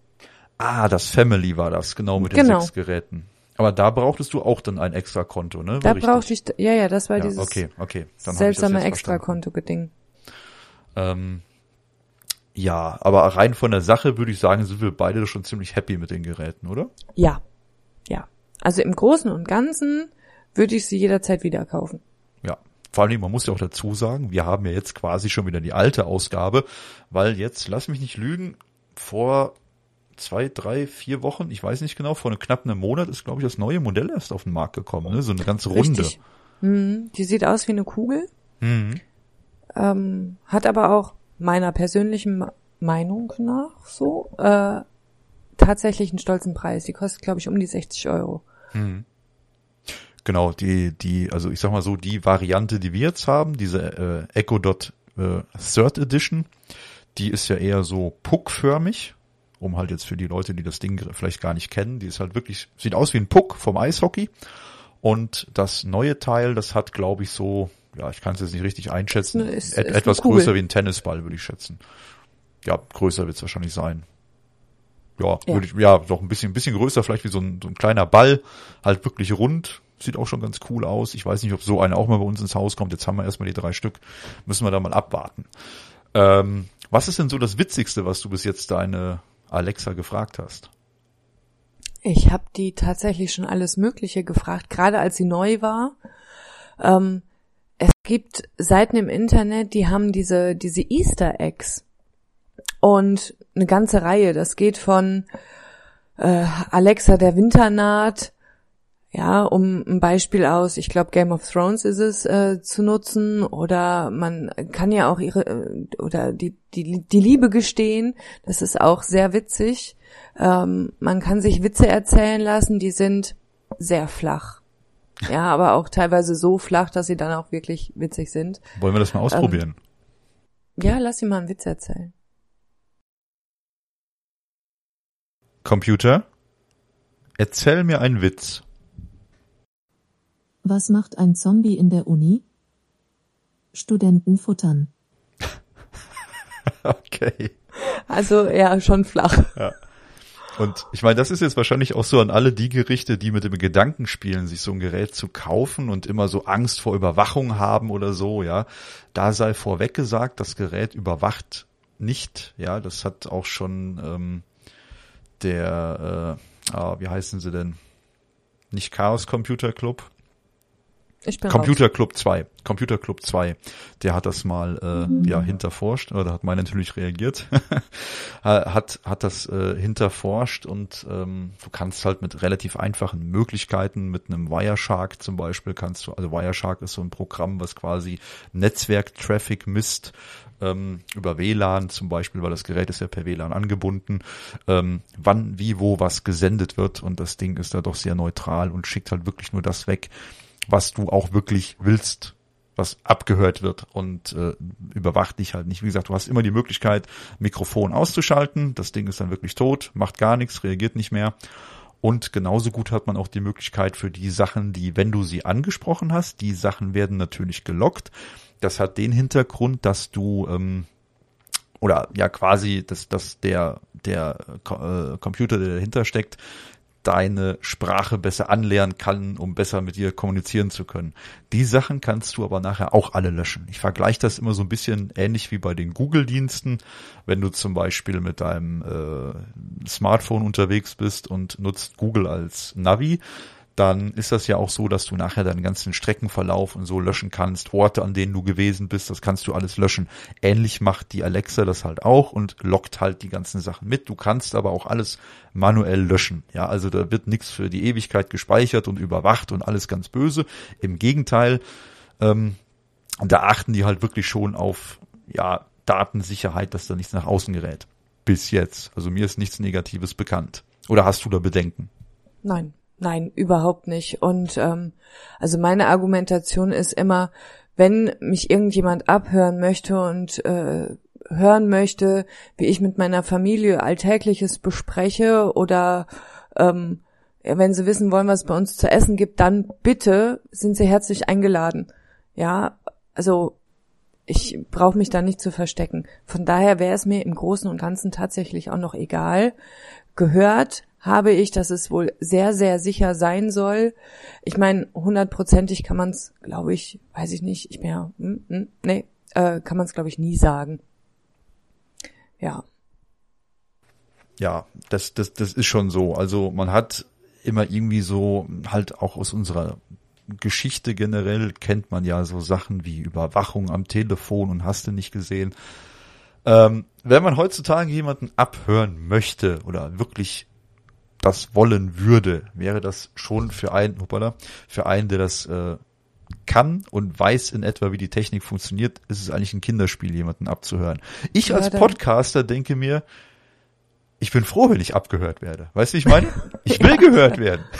Ah, das Family war das, genau, mit den Genau. sechs Geräten. Aber da brauchtest du auch dann ein extra Konto, ne? War Da richtig. brauchte ich, ja, ja, das war ja, dieses okay, okay. Dann seltsame jetzt verstanden. Ähm, ja, aber rein von der Sache würde ich sagen, sind wir beide schon ziemlich happy mit den Geräten, oder? Ja, ja. Also im Großen und Ganzen würde ich sie jederzeit wieder kaufen. Ja. Vor allem, man muss ja auch dazu sagen, wir haben ja jetzt quasi schon wieder die alte Ausgabe, weil jetzt, lass mich nicht lügen, vor zwei, drei, vier Wochen, ich weiß nicht genau, vor einem knapp einem Monat ist, glaube ich, das neue Modell erst auf den Markt gekommen, ne? so eine ganz runde. Richtig. Mhm, die sieht aus wie eine Kugel, Mhm. Ähm, hat aber auch meiner persönlichen Meinung nach so äh, tatsächlich einen stolzen Preis. Die kostet, glaube ich, um die 60 Euro. Genau, die, die, also ich sag mal so, die Variante, die wir jetzt haben, diese äh, Echo Dot äh, Third Edition, die ist ja eher so puckförmig, um halt jetzt für die Leute, die das Ding vielleicht gar nicht kennen, die ist halt wirklich, sieht aus wie ein Puck vom Eishockey. Und das neue Teil, das hat, glaube ich, so, ja, ich kann es jetzt nicht richtig einschätzen, Ist eine- ist- et ist etwas größer wie ein Tennisball, würde ich schätzen. Ja, größer wird es wahrscheinlich sein. Ja, Ja. würde ich, ja, doch ein bisschen, ein bisschen größer, vielleicht wie so ein, so ein kleiner Ball, halt wirklich rund. Sieht auch schon ganz cool aus. Ich weiß nicht, ob so einer auch mal bei uns ins Haus kommt. Jetzt haben wir erstmal die drei Stück. Müssen wir da mal abwarten. Ähm, was ist denn so das Witzigste, was du bis jetzt deine Alexa gefragt hast? Ich habe die tatsächlich schon alles Mögliche gefragt, gerade als sie neu war. Ähm, es gibt Seiten im Internet, die haben diese, diese Easter Eggs. Und eine ganze Reihe. Das geht von äh, Alexa, der Winter naht, Ja, um ein Beispiel aus, ich glaube Game of Thrones ist es äh, zu nutzen oder man kann ja auch ihre äh, oder die, die die Liebe gestehen, das ist auch sehr witzig. Ähm, man kann sich Witze erzählen lassen, die sind sehr flach. Ja, aber auch teilweise so flach, dass sie dann auch wirklich witzig sind. Wollen wir das mal ausprobieren? Ähm, ja, lass sie mal einen Witz erzählen. Computer, erzähl mir einen Witz. Was macht ein Zombie in der Uni? Studenten futtern. [laughs] okay. Also ja, schon flach. Ja. Und ich meine, das ist jetzt wahrscheinlich auch so an alle die Gerichte, die mit dem Gedanken spielen, sich so ein Gerät zu kaufen und immer so Angst vor Überwachung haben oder so, ja. Da sei vorweg gesagt, das Gerät überwacht nicht, ja. Das hat auch schon ähm, der, äh, ah, wie heißen sie denn? Nicht Chaos Computer Club, Ich bin Computer raus. Club 2. Computer Club 2. Der hat das mal äh, ja hinterforscht, oder hat meine natürlich reagiert. [laughs] hat hat das äh, hinterforscht und ähm, du kannst halt mit relativ einfachen Möglichkeiten mit einem Wireshark zum Beispiel kannst du also Wireshark ist so ein Programm, was quasi Netzwerk-Traffic misst ähm, über WLAN zum Beispiel, weil das Gerät ist ja per WLAN angebunden, ähm, wann, wie, wo was gesendet wird und das Ding ist da doch sehr neutral und schickt halt wirklich nur das weg, was du auch wirklich willst, was abgehört wird und äh, überwacht dich halt nicht. Wie gesagt, du hast immer die Möglichkeit, Mikrofon auszuschalten. Das Ding ist dann wirklich tot, macht gar nichts, reagiert nicht mehr. Und genauso gut hat man auch die Möglichkeit für die Sachen, die, wenn du sie angesprochen hast, die Sachen werden natürlich gelockt. Das hat den Hintergrund, dass du ähm, oder ja quasi, dass, dass der der äh, Computer, der dahinter steckt, deine Sprache besser anlernen kann, um besser mit dir kommunizieren zu können. Die Sachen kannst du aber nachher auch alle löschen. Ich vergleiche das immer so ein bisschen ähnlich wie bei den Google-Diensten. Wenn du zum Beispiel mit deinem äh, Smartphone unterwegs bist und nutzt Google als Navi, dann ist das ja auch so, dass du nachher deinen ganzen Streckenverlauf und so löschen kannst, Orte, an denen du gewesen bist, das kannst du alles löschen. Ähnlich macht die Alexa das halt auch und lockt halt die ganzen Sachen mit. Du kannst aber auch alles manuell löschen. Ja, also da wird nichts für die Ewigkeit gespeichert und überwacht und alles ganz böse. Im Gegenteil, ähm, da achten die halt wirklich schon auf, ja, Datensicherheit, dass da nichts nach außen gerät. Bis jetzt. Also mir ist nichts Negatives bekannt. Oder hast du da Bedenken? Nein, nein, überhaupt nicht. Und ähm, also meine Argumentation ist immer, wenn mich irgendjemand abhören möchte und äh, hören möchte, wie ich mit meiner Familie Alltägliches bespreche oder ähm, wenn sie wissen wollen, was es bei uns zu essen gibt, dann bitte sind sie herzlich eingeladen. Ja, also ich brauche mich da nicht zu verstecken. Von daher wäre es mir im Großen und Ganzen tatsächlich auch noch egal. Gehört habe ich, dass es wohl sehr, sehr sicher sein soll. Ich meine, hundertprozentig kann man es, glaube ich, weiß ich nicht, ich bin ja, hm, hm, nee, äh, kann man es, glaube ich, nie sagen. Ja. Ja, das, das, das ist schon so. Also man hat immer irgendwie so, halt auch aus unserer Geschichte generell kennt man ja so Sachen wie Überwachung am Telefon und hast du nicht gesehen. Ähm, wenn man heutzutage jemanden abhören möchte oder wirklich das wollen würde, wäre das schon für einen, hoppala, für einen, der das äh, kann und weiß in etwa, wie die Technik funktioniert, ist es eigentlich ein Kinderspiel, jemanden abzuhören. Ich Ja, als Podcaster denke mir, ich bin froh, wenn ich abgehört werde. Weißt du, wie ich meine? Ich will gehört werden. [laughs]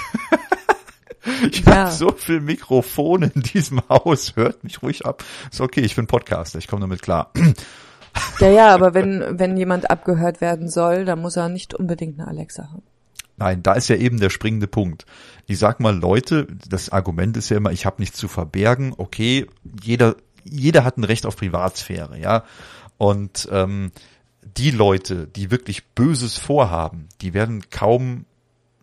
Ich Ja. habe so viel Mikrofone in diesem Haus, hört mich ruhig ab. Ist okay, ich bin Podcaster, ich komme damit klar. Ja, ja, aber wenn, wenn jemand abgehört werden soll, dann muss er nicht unbedingt eine Alexa haben. Nein, da ist ja eben der springende Punkt. Ich sag mal, Leute, das Argument ist ja immer, ich habe nichts zu verbergen. Okay, jeder, jeder hat ein Recht auf Privatsphäre, ja. Und ähm, die Leute, die wirklich Böses vorhaben, die werden kaum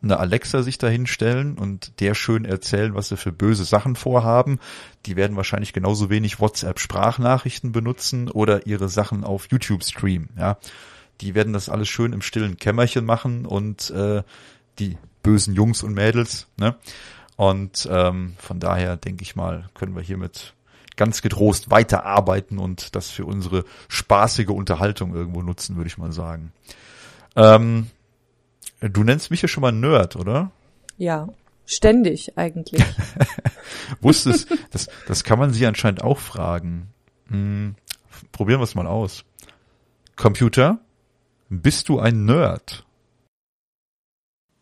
eine Alexa sich dahinstellen und der schön erzählen, was sie für böse Sachen vorhaben. Die werden wahrscheinlich genauso wenig WhatsApp-Sprachnachrichten benutzen oder ihre Sachen auf YouTube streamen, ja. Die werden das alles schön im stillen Kämmerchen machen und äh, die bösen Jungs und Mädels, ne? Und ähm, von daher denke ich mal, können wir hiermit ganz getrost weiterarbeiten und das für unsere spaßige Unterhaltung irgendwo nutzen, würde ich mal sagen. Ähm, du nennst mich ja schon mal Nerd, oder? Ja, Ständig eigentlich. [laughs] Wusstest, das, das kann man sie anscheinend auch fragen. Hm, probieren wir es mal aus. Computer, bist du ein Nerd?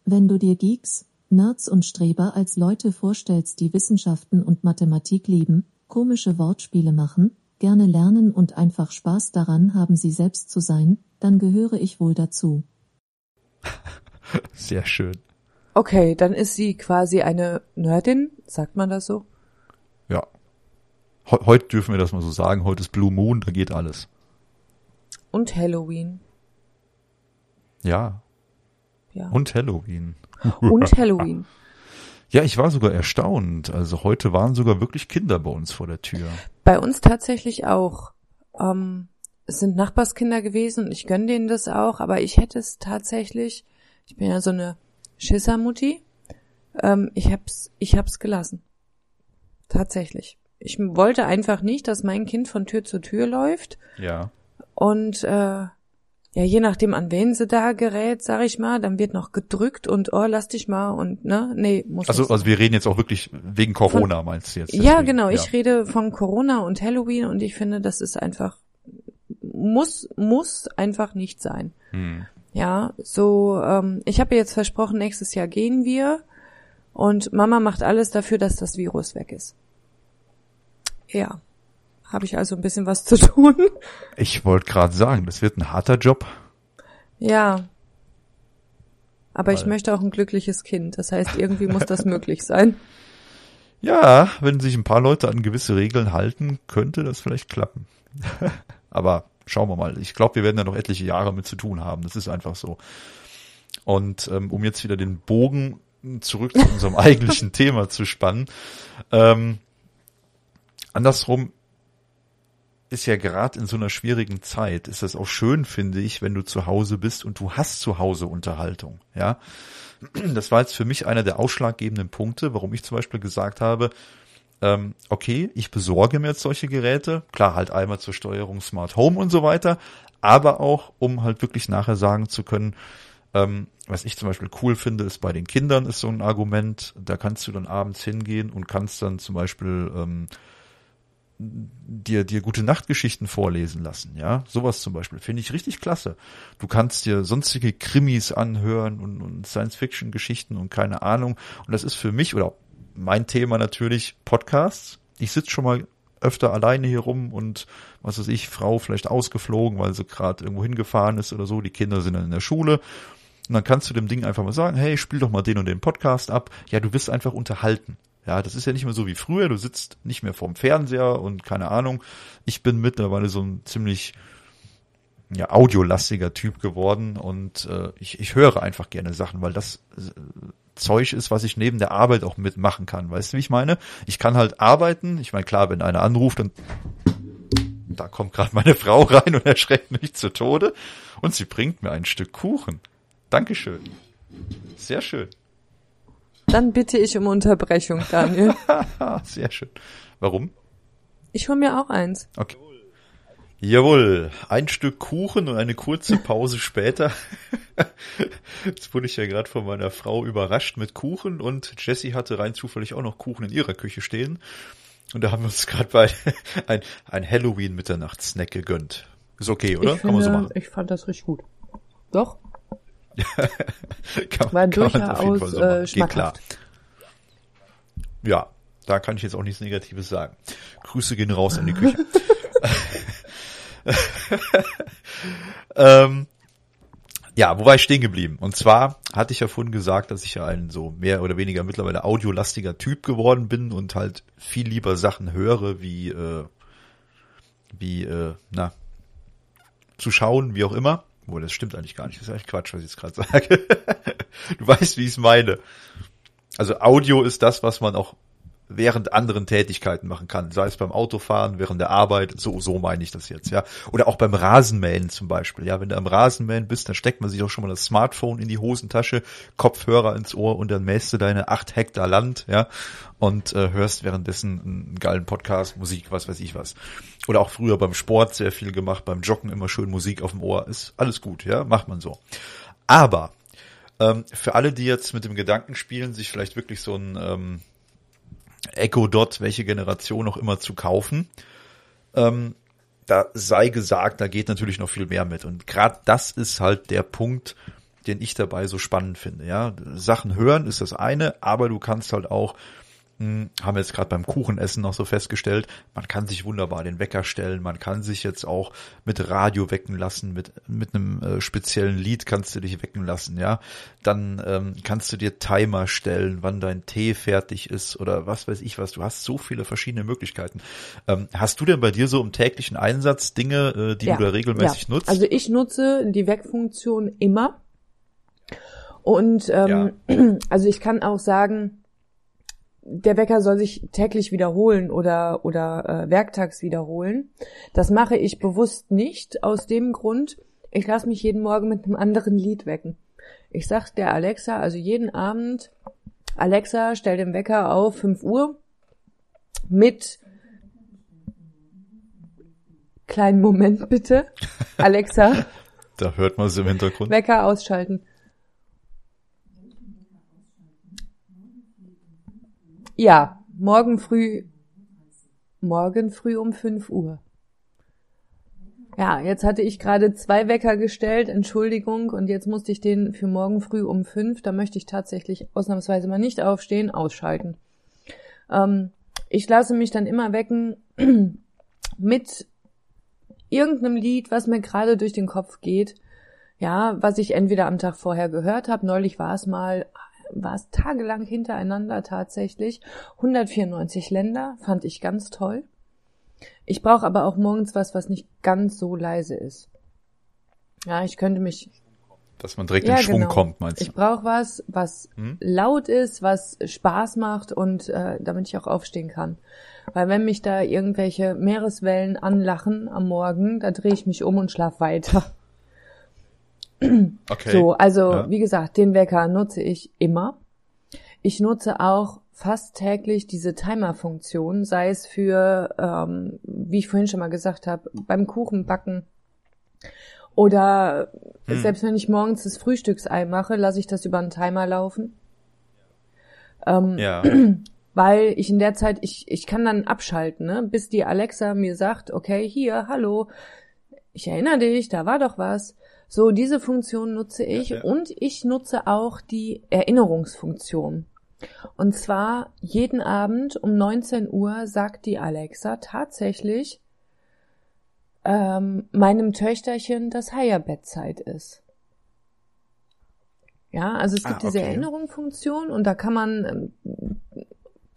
Wenn du dir Geeks, Nerds und Streber als Leute vorstellst, die Wissenschaften und Mathematik lieben, komische Wortspiele machen, gerne lernen und einfach Spaß daran haben, sie selbst zu sein, dann gehöre ich wohl dazu. [laughs] Sehr schön. Okay, dann ist sie quasi eine Nerdin, sagt man das so? Ja. He heute dürfen wir das mal so sagen. Heute ist Blue Moon, da geht alles. Und Halloween. Ja. Ja. Und Halloween. Und Halloween. [laughs] Ja, ich war sogar erstaunt. Also heute waren sogar wirklich Kinder bei uns vor der Tür. Bei uns tatsächlich auch. Ähm, es sind Nachbarskinder gewesen und ich gönne denen das auch, aber ich hätte es tatsächlich, ich bin ja so eine Schissermutti, ähm, ich hab's, ich hab's gelassen. Tatsächlich. Ich wollte einfach nicht, dass mein Kind von Tür zu Tür läuft Ja. und äh, ja, je nachdem, an wen sie da gerät, sag ich mal, dann wird noch gedrückt und oh, lass dich mal und ne, nee, muss Also, also wir reden jetzt auch wirklich wegen Corona, meinst du jetzt? ja, deswegen, genau. ja. Ich rede von Corona und Halloween und ich finde, das ist einfach muss muss einfach nicht sein. Hm. Ja, so. Ähm, ich habe jetzt versprochen, nächstes Jahr gehen wir und Mama macht alles dafür, dass das Virus weg ist. Ja, habe ich also ein bisschen was zu [laughs] tun. Ich wollte gerade sagen, das wird ein harter Job. ja. Aber ich Weil- möchte auch ein glückliches Kind. Das heißt, irgendwie muss das [laughs] möglich sein. Ja, wenn sich ein paar Leute an gewisse Regeln halten, könnte das vielleicht klappen. [laughs] Aber schauen wir mal. Ich glaube, wir werden da noch etliche Jahre mit zu tun haben. Das ist einfach so. Und ähm, um jetzt wieder den Bogen zurück zu unserem eigentlichen Thema zu spannen, ähm, andersrum ist ja gerade in so einer schwierigen Zeit, ist das auch schön, finde ich, wenn du zu Hause bist und du hast zu Hause Unterhaltung, ja. Das war jetzt für mich einer der ausschlaggebenden Punkte, warum ich zum Beispiel gesagt habe, ähm, okay, ich besorge mir jetzt solche Geräte, klar halt einmal zur Steuerung Smart Home und so weiter, aber auch, um halt wirklich nachher sagen zu können, ähm, was ich zum Beispiel cool finde, ist bei den Kindern ist so ein Argument, da kannst du dann abends hingehen und kannst dann zum Beispiel ähm, dir, dir gute Nachtgeschichten vorlesen lassen, ja. Sowas zum Beispiel finde ich richtig klasse. Du kannst dir sonstige Krimis anhören und, und Science-Fiction-Geschichten und keine Ahnung. Und das ist für mich oder mein Thema natürlich Podcasts. Ich sitze schon mal öfter alleine hier rum und was weiß ich, Frau vielleicht ausgeflogen, weil sie gerade irgendwo hingefahren ist oder so. Die Kinder sind dann in der Schule. Und dann kannst du dem Ding einfach mal sagen, hey, spiel doch mal den und den Podcast ab. Ja, du wirst einfach unterhalten. Ja, das ist ja nicht mehr so wie früher. Du sitzt nicht mehr vorm Fernseher und keine Ahnung. Ich bin mittlerweile so ein ziemlich ja, audiolastiger Typ geworden und äh, ich, ich höre einfach gerne Sachen, weil das äh, Zeug ist, was ich neben der Arbeit auch mitmachen kann. Weißt du, wie ich meine? Ich kann halt arbeiten. Ich meine, klar, wenn einer anruft, dann da kommt gerade meine [laughs] Frau rein und erschreckt mich zu Tode und sie bringt mir ein Stück Kuchen. Dankeschön. Sehr schön. Dann bitte ich um Unterbrechung, Daniel. [laughs] Sehr schön. Warum? Ich hol mir auch eins. Okay. Jawohl, ein Stück Kuchen und eine kurze Pause später. [laughs] Jetzt wurde ich ja gerade von meiner Frau überrascht mit Kuchen und Jessie hatte rein zufällig auch noch Kuchen in ihrer Küche stehen. Und da haben wir uns gerade bei [laughs] ein, ein Halloween-Mitternachtssnack gegönnt. Ist okay, oder? Ich, Kann man so finde, machen. ich fand das richtig gut. Doch, [laughs] Kann, war kann man auf jeden durchaus Fall so äh, schmackhaft. Ja, da kann ich jetzt auch nichts Negatives sagen. Grüße gehen raus an die Küche. [laughs] [laughs] ähm, ja, wo war ich stehen geblieben? Und zwar hatte ich ja vorhin gesagt, dass ich ja ein so mehr oder weniger mittlerweile audiolastiger Typ geworden bin und halt viel lieber Sachen höre, wie, äh, wie, äh, na, zu schauen, wie auch immer. Wo das stimmt eigentlich gar nicht. Das ist eigentlich Quatsch, was ich jetzt gerade sage. [laughs] du weißt, wie ich es meine. Also Audio ist das, was man auch während anderen Tätigkeiten machen kann, sei es beim Autofahren, während der Arbeit, so, so meine ich das jetzt, ja. Oder auch beim Rasenmähen zum Beispiel, ja. Wenn du am Rasenmähen bist, dann steckt man sich auch schon mal das Smartphone in die Hosentasche, Kopfhörer ins Ohr und dann mähst du deine acht Hektar Land, ja. Und äh, hörst währenddessen einen geilen Podcast, Musik, was weiß ich was. Oder auch früher beim Sport sehr viel gemacht, beim Joggen immer schön Musik auf dem Ohr, ist alles gut, ja. Macht man so. Aber Ähm, für alle, die jetzt mit dem Gedanken spielen, sich vielleicht wirklich so ein ähm, Echo Dot, welche Generation auch immer zu kaufen, ähm, da sei gesagt, da geht natürlich noch viel mehr mit. Und gerade das ist halt der Punkt, den ich dabei so spannend finde. Ja, Sachen hören ist das eine, aber du kannst halt auch hm, haben wir jetzt gerade beim Kuchenessen noch so festgestellt, man kann sich wunderbar den Wecker stellen, man kann sich jetzt auch mit Radio wecken lassen, mit, mit einem äh, speziellen Lied kannst du dich wecken lassen, ja. Dann ähm, kannst du dir Timer stellen, wann dein Tee fertig ist oder was weiß ich was. Du hast so viele verschiedene Möglichkeiten. Ähm, hast du denn bei dir so im täglichen Einsatz Dinge, äh, die ja, du da regelmäßig ja. nutzt? Also ich nutze die Weckfunktion immer. Und ähm, ja. [clears throat] also ich kann auch sagen, der Wecker soll sich täglich wiederholen oder, oder äh, werktags wiederholen. Das mache ich bewusst nicht aus dem Grund, ich lasse mich jeden Morgen mit einem anderen Lied wecken. Ich sag der Alexa, also jeden Abend, Alexa, stell den Wecker auf 5 Uhr mit kleinen Moment bitte. [laughs] Alexa. da hört man es im Hintergrund. Wecker ausschalten. Ja, morgen früh, morgen früh um 5 Uhr. Ja, jetzt hatte ich gerade zwei Wecker gestellt, Entschuldigung, und jetzt musste ich den für morgen früh um fünf, da möchte ich tatsächlich ausnahmsweise mal nicht aufstehen, ausschalten. Ähm, ich lasse mich dann immer wecken [clears throat] mit irgendeinem Lied, was mir gerade durch den Kopf geht. Ja, was ich entweder am Tag vorher gehört habe, neulich war es mal war es tagelang hintereinander tatsächlich. 194 Länder fand ich ganz toll. Ich brauche aber auch morgens was, was nicht ganz so leise ist. Ja, ich könnte mich. Dass man direkt ja, in Schwung genau. kommt, meinst du? Ich brauche was, was hm? laut ist, was Spaß macht und äh, damit ich auch aufstehen kann. Weil wenn mich da irgendwelche Meereswellen anlachen am Morgen, da drehe ich mich um und schlaf weiter. [clears throat] Okay. So, also ja. wie gesagt, den Wecker nutze ich immer. Ich nutze auch fast täglich diese Timer-Funktion, sei es für, ähm, wie ich vorhin schon mal gesagt habe, beim Kuchenbacken oder hm. selbst wenn ich morgens das Frühstücksei mache, lasse ich das über einen Timer laufen. Ähm, ja. [clears throat] Weil ich in der Zeit, ich, ich kann dann abschalten, ne? bis die Alexa mir sagt, okay, hier, hallo, ich erinnere dich, da war doch was. So, diese Funktion nutze ich ja, ja. und ich nutze auch die Erinnerungsfunktion. Und zwar jeden Abend um 19 Uhr sagt die Alexa tatsächlich ähm, meinem Töchterchen, dass Higher-Bettzeit ist. Ja, also es gibt ah, okay. diese Erinnerungsfunktion und da kann man ähm,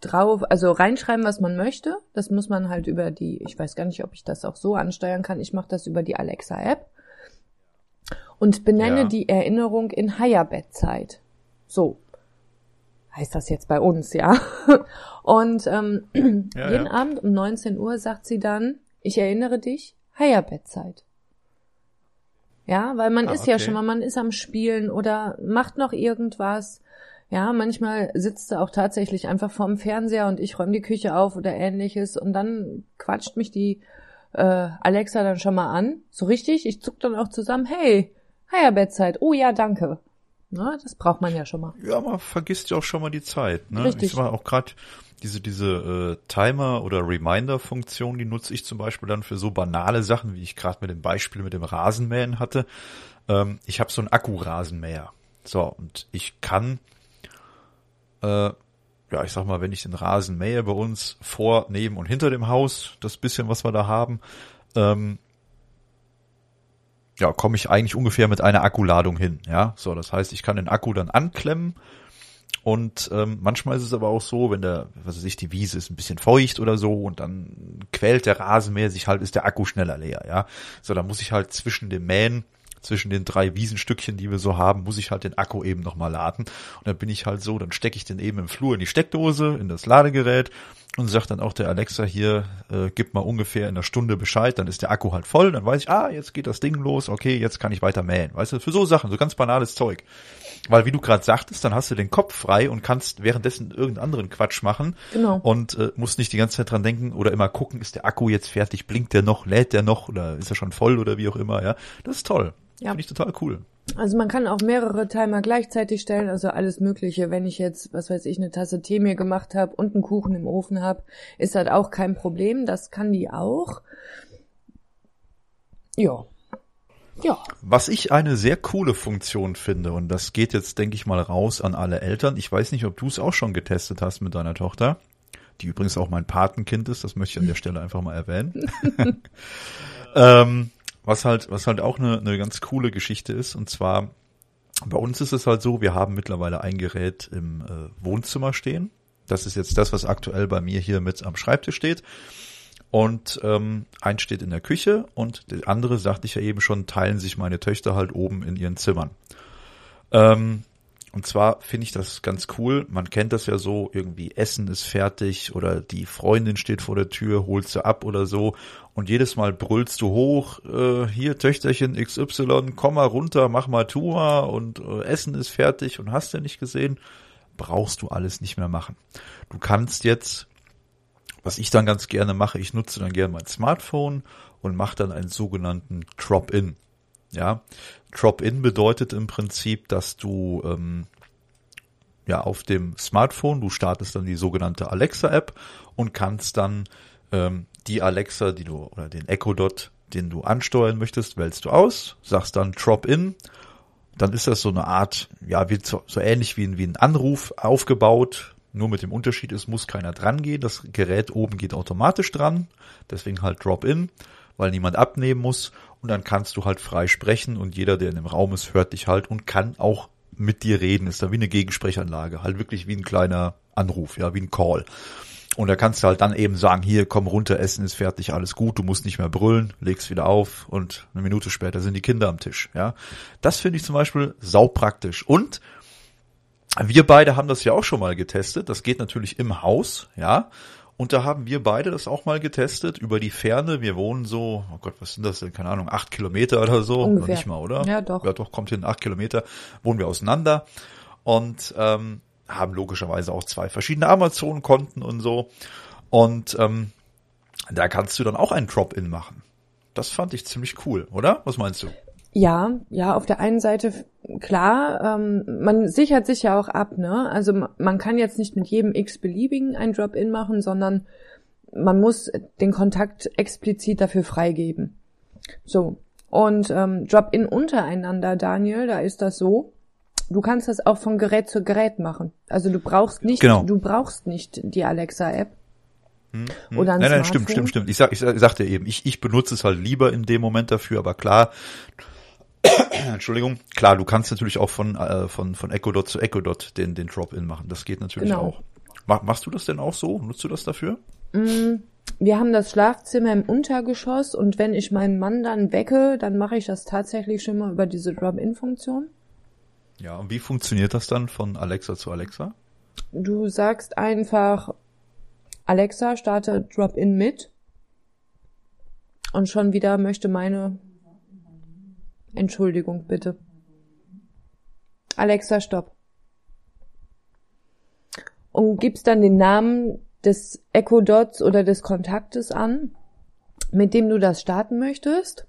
drauf, also reinschreiben, was man möchte. Das muss man halt über die, ich weiß gar nicht, ob ich das auch so ansteuern kann. Ich mache das über die Alexa-App und benenne ja. die Erinnerung in Higher-Bettzeit. So heißt das jetzt bei uns, ja. [laughs] Und ähm, [clears throat] ja, jeden ja. Abend um 19 Uhr sagt sie dann, ich erinnere dich, Higher-Bettzeit. Ja, weil man ah, ist okay. ja schon mal, man ist am Spielen oder macht noch irgendwas. Ja, manchmal sitzt sie auch tatsächlich einfach vorm Fernseher und ich räume die Küche auf oder ähnliches und dann quatscht mich die äh, Alexa dann schon mal an. So richtig, ich zuck dann auch zusammen, hey, Heierbettzeit. Oh ja, danke. Na, das braucht man ja schon mal. Ja, man vergisst ja auch schon mal die Zeit. Ne? Richtig. Ich sag mal auch gerade diese diese äh, Timer oder Reminder-Funktion, die nutze ich zum Beispiel dann für so banale Sachen, wie ich gerade mit dem Beispiel mit dem Rasenmähen hatte. Ähm, ich habe so einen Akkurasenmäher. So und ich kann äh, ja, ich sag mal, wenn ich den Rasen mähe bei uns vor, neben und hinter dem Haus, das bisschen, was wir da haben, ähm, ja, komme ich eigentlich ungefähr mit einer Akkuladung hin. Ja, so, das heißt, ich kann den Akku dann anklemmen und ähm, manchmal ist es aber auch so, wenn der, was weiß ich, die Wiese ist ein bisschen feucht oder so und dann quält der Rasenmäher sich halt, ist der Akku schneller leer, ja. So, dann muss ich halt zwischen dem Mähen, zwischen den drei Wiesenstückchen, die wir so haben, muss ich halt den Akku eben nochmal laden. Und dann bin ich halt so, dann stecke ich den eben im Flur in die Steckdose, in das Ladegerät und sagt dann auch der Alexa hier, äh, gib mal ungefähr in einer Stunde Bescheid, dann ist der Akku halt voll, dann weiß ich, ah, jetzt geht das Ding los, okay, jetzt kann ich weiter mähen. Weißt du, für so Sachen, so ganz banales Zeug. Weil wie du gerade sagtest, dann hast du den Kopf frei und kannst währenddessen irgendeinen anderen Quatsch machen genau. und äh, musst nicht die ganze Zeit dran denken oder immer gucken, ist der Akku jetzt fertig, blinkt der noch, lädt der noch oder ist er schon voll oder wie auch immer, ja. Das ist toll. Ja. Finde ich total cool. Also man kann auch mehrere Timer gleichzeitig stellen, also alles Mögliche. Wenn ich jetzt, was weiß ich, eine Tasse Tee mir gemacht habe und einen Kuchen im Ofen habe, ist das auch kein Problem. Das kann die auch. Ja. Ja. Was ich eine sehr coole Funktion finde, und das geht jetzt, denke ich mal, raus an alle Eltern. Ich weiß nicht, ob du es auch schon getestet hast mit deiner Tochter, die übrigens auch mein Patenkind ist, das möchte ich an der Stelle einfach mal erwähnen. [laughs] ähm, was halt, was halt auch eine, eine ganz coole Geschichte ist, und zwar bei uns ist es halt so, wir haben mittlerweile ein Gerät im äh, Wohnzimmer stehen. Das ist jetzt das, was aktuell bei mir hier mit am Schreibtisch steht. Und ähm, eins steht in der Küche und der andere, sagte ich ja eben schon, teilen sich meine Töchter halt oben in ihren Zimmern. Ähm, und zwar finde ich das ganz cool. Man kennt das ja so, irgendwie Essen ist fertig oder die Freundin steht vor der Tür, holt sie ab oder so. Und jedes Mal brüllst du hoch, äh, hier Töchterchen XY, komm mal runter, mach mal Tour und äh, Essen ist fertig und hast ja nicht gesehen. Brauchst du alles nicht mehr machen. Du kannst jetzt was ich dann ganz gerne mache, ich nutze dann gerne mein Smartphone und mache dann einen sogenannten Drop-in. Ja, Drop-in bedeutet im Prinzip, dass du ähm, ja auf dem Smartphone, du startest dann die sogenannte Alexa-App und kannst dann ähm, die Alexa, die du oder den Echo Dot, den du ansteuern möchtest, wählst du aus, sagst dann Drop-in dann ist das so eine Art, ja, wie so, so ähnlich wie, wie ein Anruf aufgebaut. Nur mit dem Unterschied, es muss keiner dran gehen. Das Gerät oben geht automatisch dran. Deswegen halt Drop-in, weil niemand abnehmen muss. Und dann kannst du halt frei sprechen und jeder, der in dem Raum ist, hört dich halt und kann auch mit dir reden. Ist da wie eine Gegensprechanlage. Halt wirklich wie ein kleiner Anruf, ja, wie ein Call. Und da kannst du halt dann eben sagen, hier, komm runter, Essen ist fertig, alles gut, du musst nicht mehr brüllen, legst wieder auf und eine Minute später sind die Kinder am Tisch, ja. Das finde ich zum Beispiel saupraktisch. Und wir beide haben das ja auch schon mal getestet. Das geht natürlich im Haus, ja. Und da haben wir beide das auch mal getestet über die Ferne. Wir wohnen so, oh Gott, was sind das denn? Keine Ahnung, acht Kilometer oder so. Ungefähr. Noch nicht mal, oder? Ja, doch. Ja, doch, kommt hin, acht Kilometer. Wohnen wir auseinander. Und ähm, haben logischerweise auch zwei verschiedene Amazon-Konten und so. Und ähm, da kannst du dann auch ein Drop-In machen. Das fand ich ziemlich cool, oder? Was meinst du? Ja, ja, auf der einen Seite klar, ähm, man sichert sich ja auch ab, ne? Also man kann jetzt nicht mit jedem x-beliebigen ein Drop-in machen, sondern man muss den Kontakt explizit dafür freigeben. So. Und ähm, Drop-in untereinander, Daniel, da ist das so. Du kannst das auch von Gerät zu Gerät machen. Also du brauchst nicht, Genau. du brauchst nicht die Alexa-App. Hm, Oder ein nein, nein, stimmt, Smartphone? stimmt, stimmt. Ich sag, ich sag, sagte eben, ich, ich benutze es halt lieber in dem Moment dafür, aber klar, [clears throat] Entschuldigung, klar, du kannst natürlich auch von, äh, von, von Echo Dot zu Echo Dot den, den Drop-In machen. Das geht natürlich Genau. auch. Mach, machst du das denn auch so? Nutzt du das dafür? Mm, Wir haben das Schlafzimmer im Untergeschoss und wenn ich meinen Mann dann wecke, dann mache ich das tatsächlich schon mal über diese Drop-in-Funktion. Ja, und wie funktioniert das dann von Alexa zu Alexa? Du sagst einfach, Alexa, starte Drop-in mit. Und schon wieder möchte meine Entschuldigung, bitte. Alexa, stopp. Und gibst dann den Namen des Echo Dots oder des Kontaktes an, mit dem du das starten möchtest.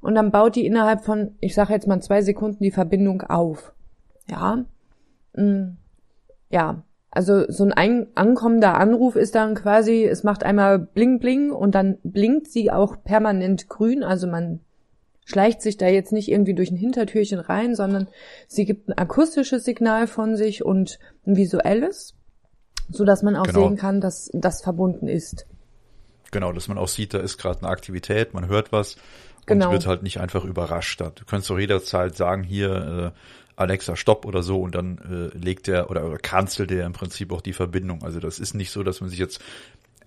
Und dann baut die innerhalb von, ich sage jetzt mal zwei Sekunden, die Verbindung auf. Ja. Mm. Ja. Also so ein ein ankommender Anruf ist dann quasi, es macht einmal bling bling und dann blinkt sie auch permanent grün. Also man schleicht sich da jetzt nicht irgendwie durch ein Hintertürchen rein, sondern sie gibt ein akustisches Signal von sich und ein visuelles, so dass man auch Genau. sehen kann, dass das verbunden ist. Genau, dass man auch sieht, da ist gerade eine Aktivität, man hört was Genau. und wird halt nicht einfach überrascht. Du kannst doch jederzeit sagen, hier äh, Alexa, stopp oder so und dann äh, legt er oder, oder cancelt er im Prinzip auch die Verbindung. Also das ist nicht so, dass man sich jetzt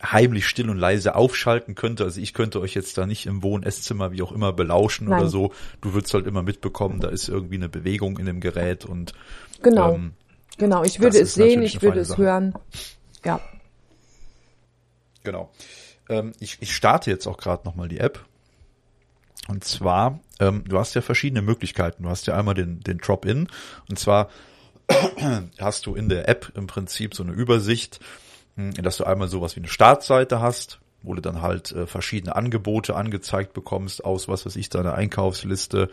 heimlich still und leise aufschalten könnte. Also ich könnte euch jetzt da nicht im Wohn-, Esszimmer, wie auch immer, belauschen Nein. oder so. Du würdest halt immer mitbekommen, da ist irgendwie eine Bewegung in dem Gerät und Genau. ähm, Genau, ich würde es sehen, ich würde es Sache. hören. Ja. Genau. Ähm, ich, ich starte jetzt auch gerade nochmal die App. Und zwar, ähm, du hast ja verschiedene Möglichkeiten. Du hast ja einmal den, den Drop-In. Und zwar [clears throat] hast du in der App im Prinzip so eine Übersicht, dass du einmal sowas wie eine Startseite hast, wo du dann halt äh, verschiedene Angebote angezeigt bekommst aus, was weiß ich, deiner Einkaufsliste,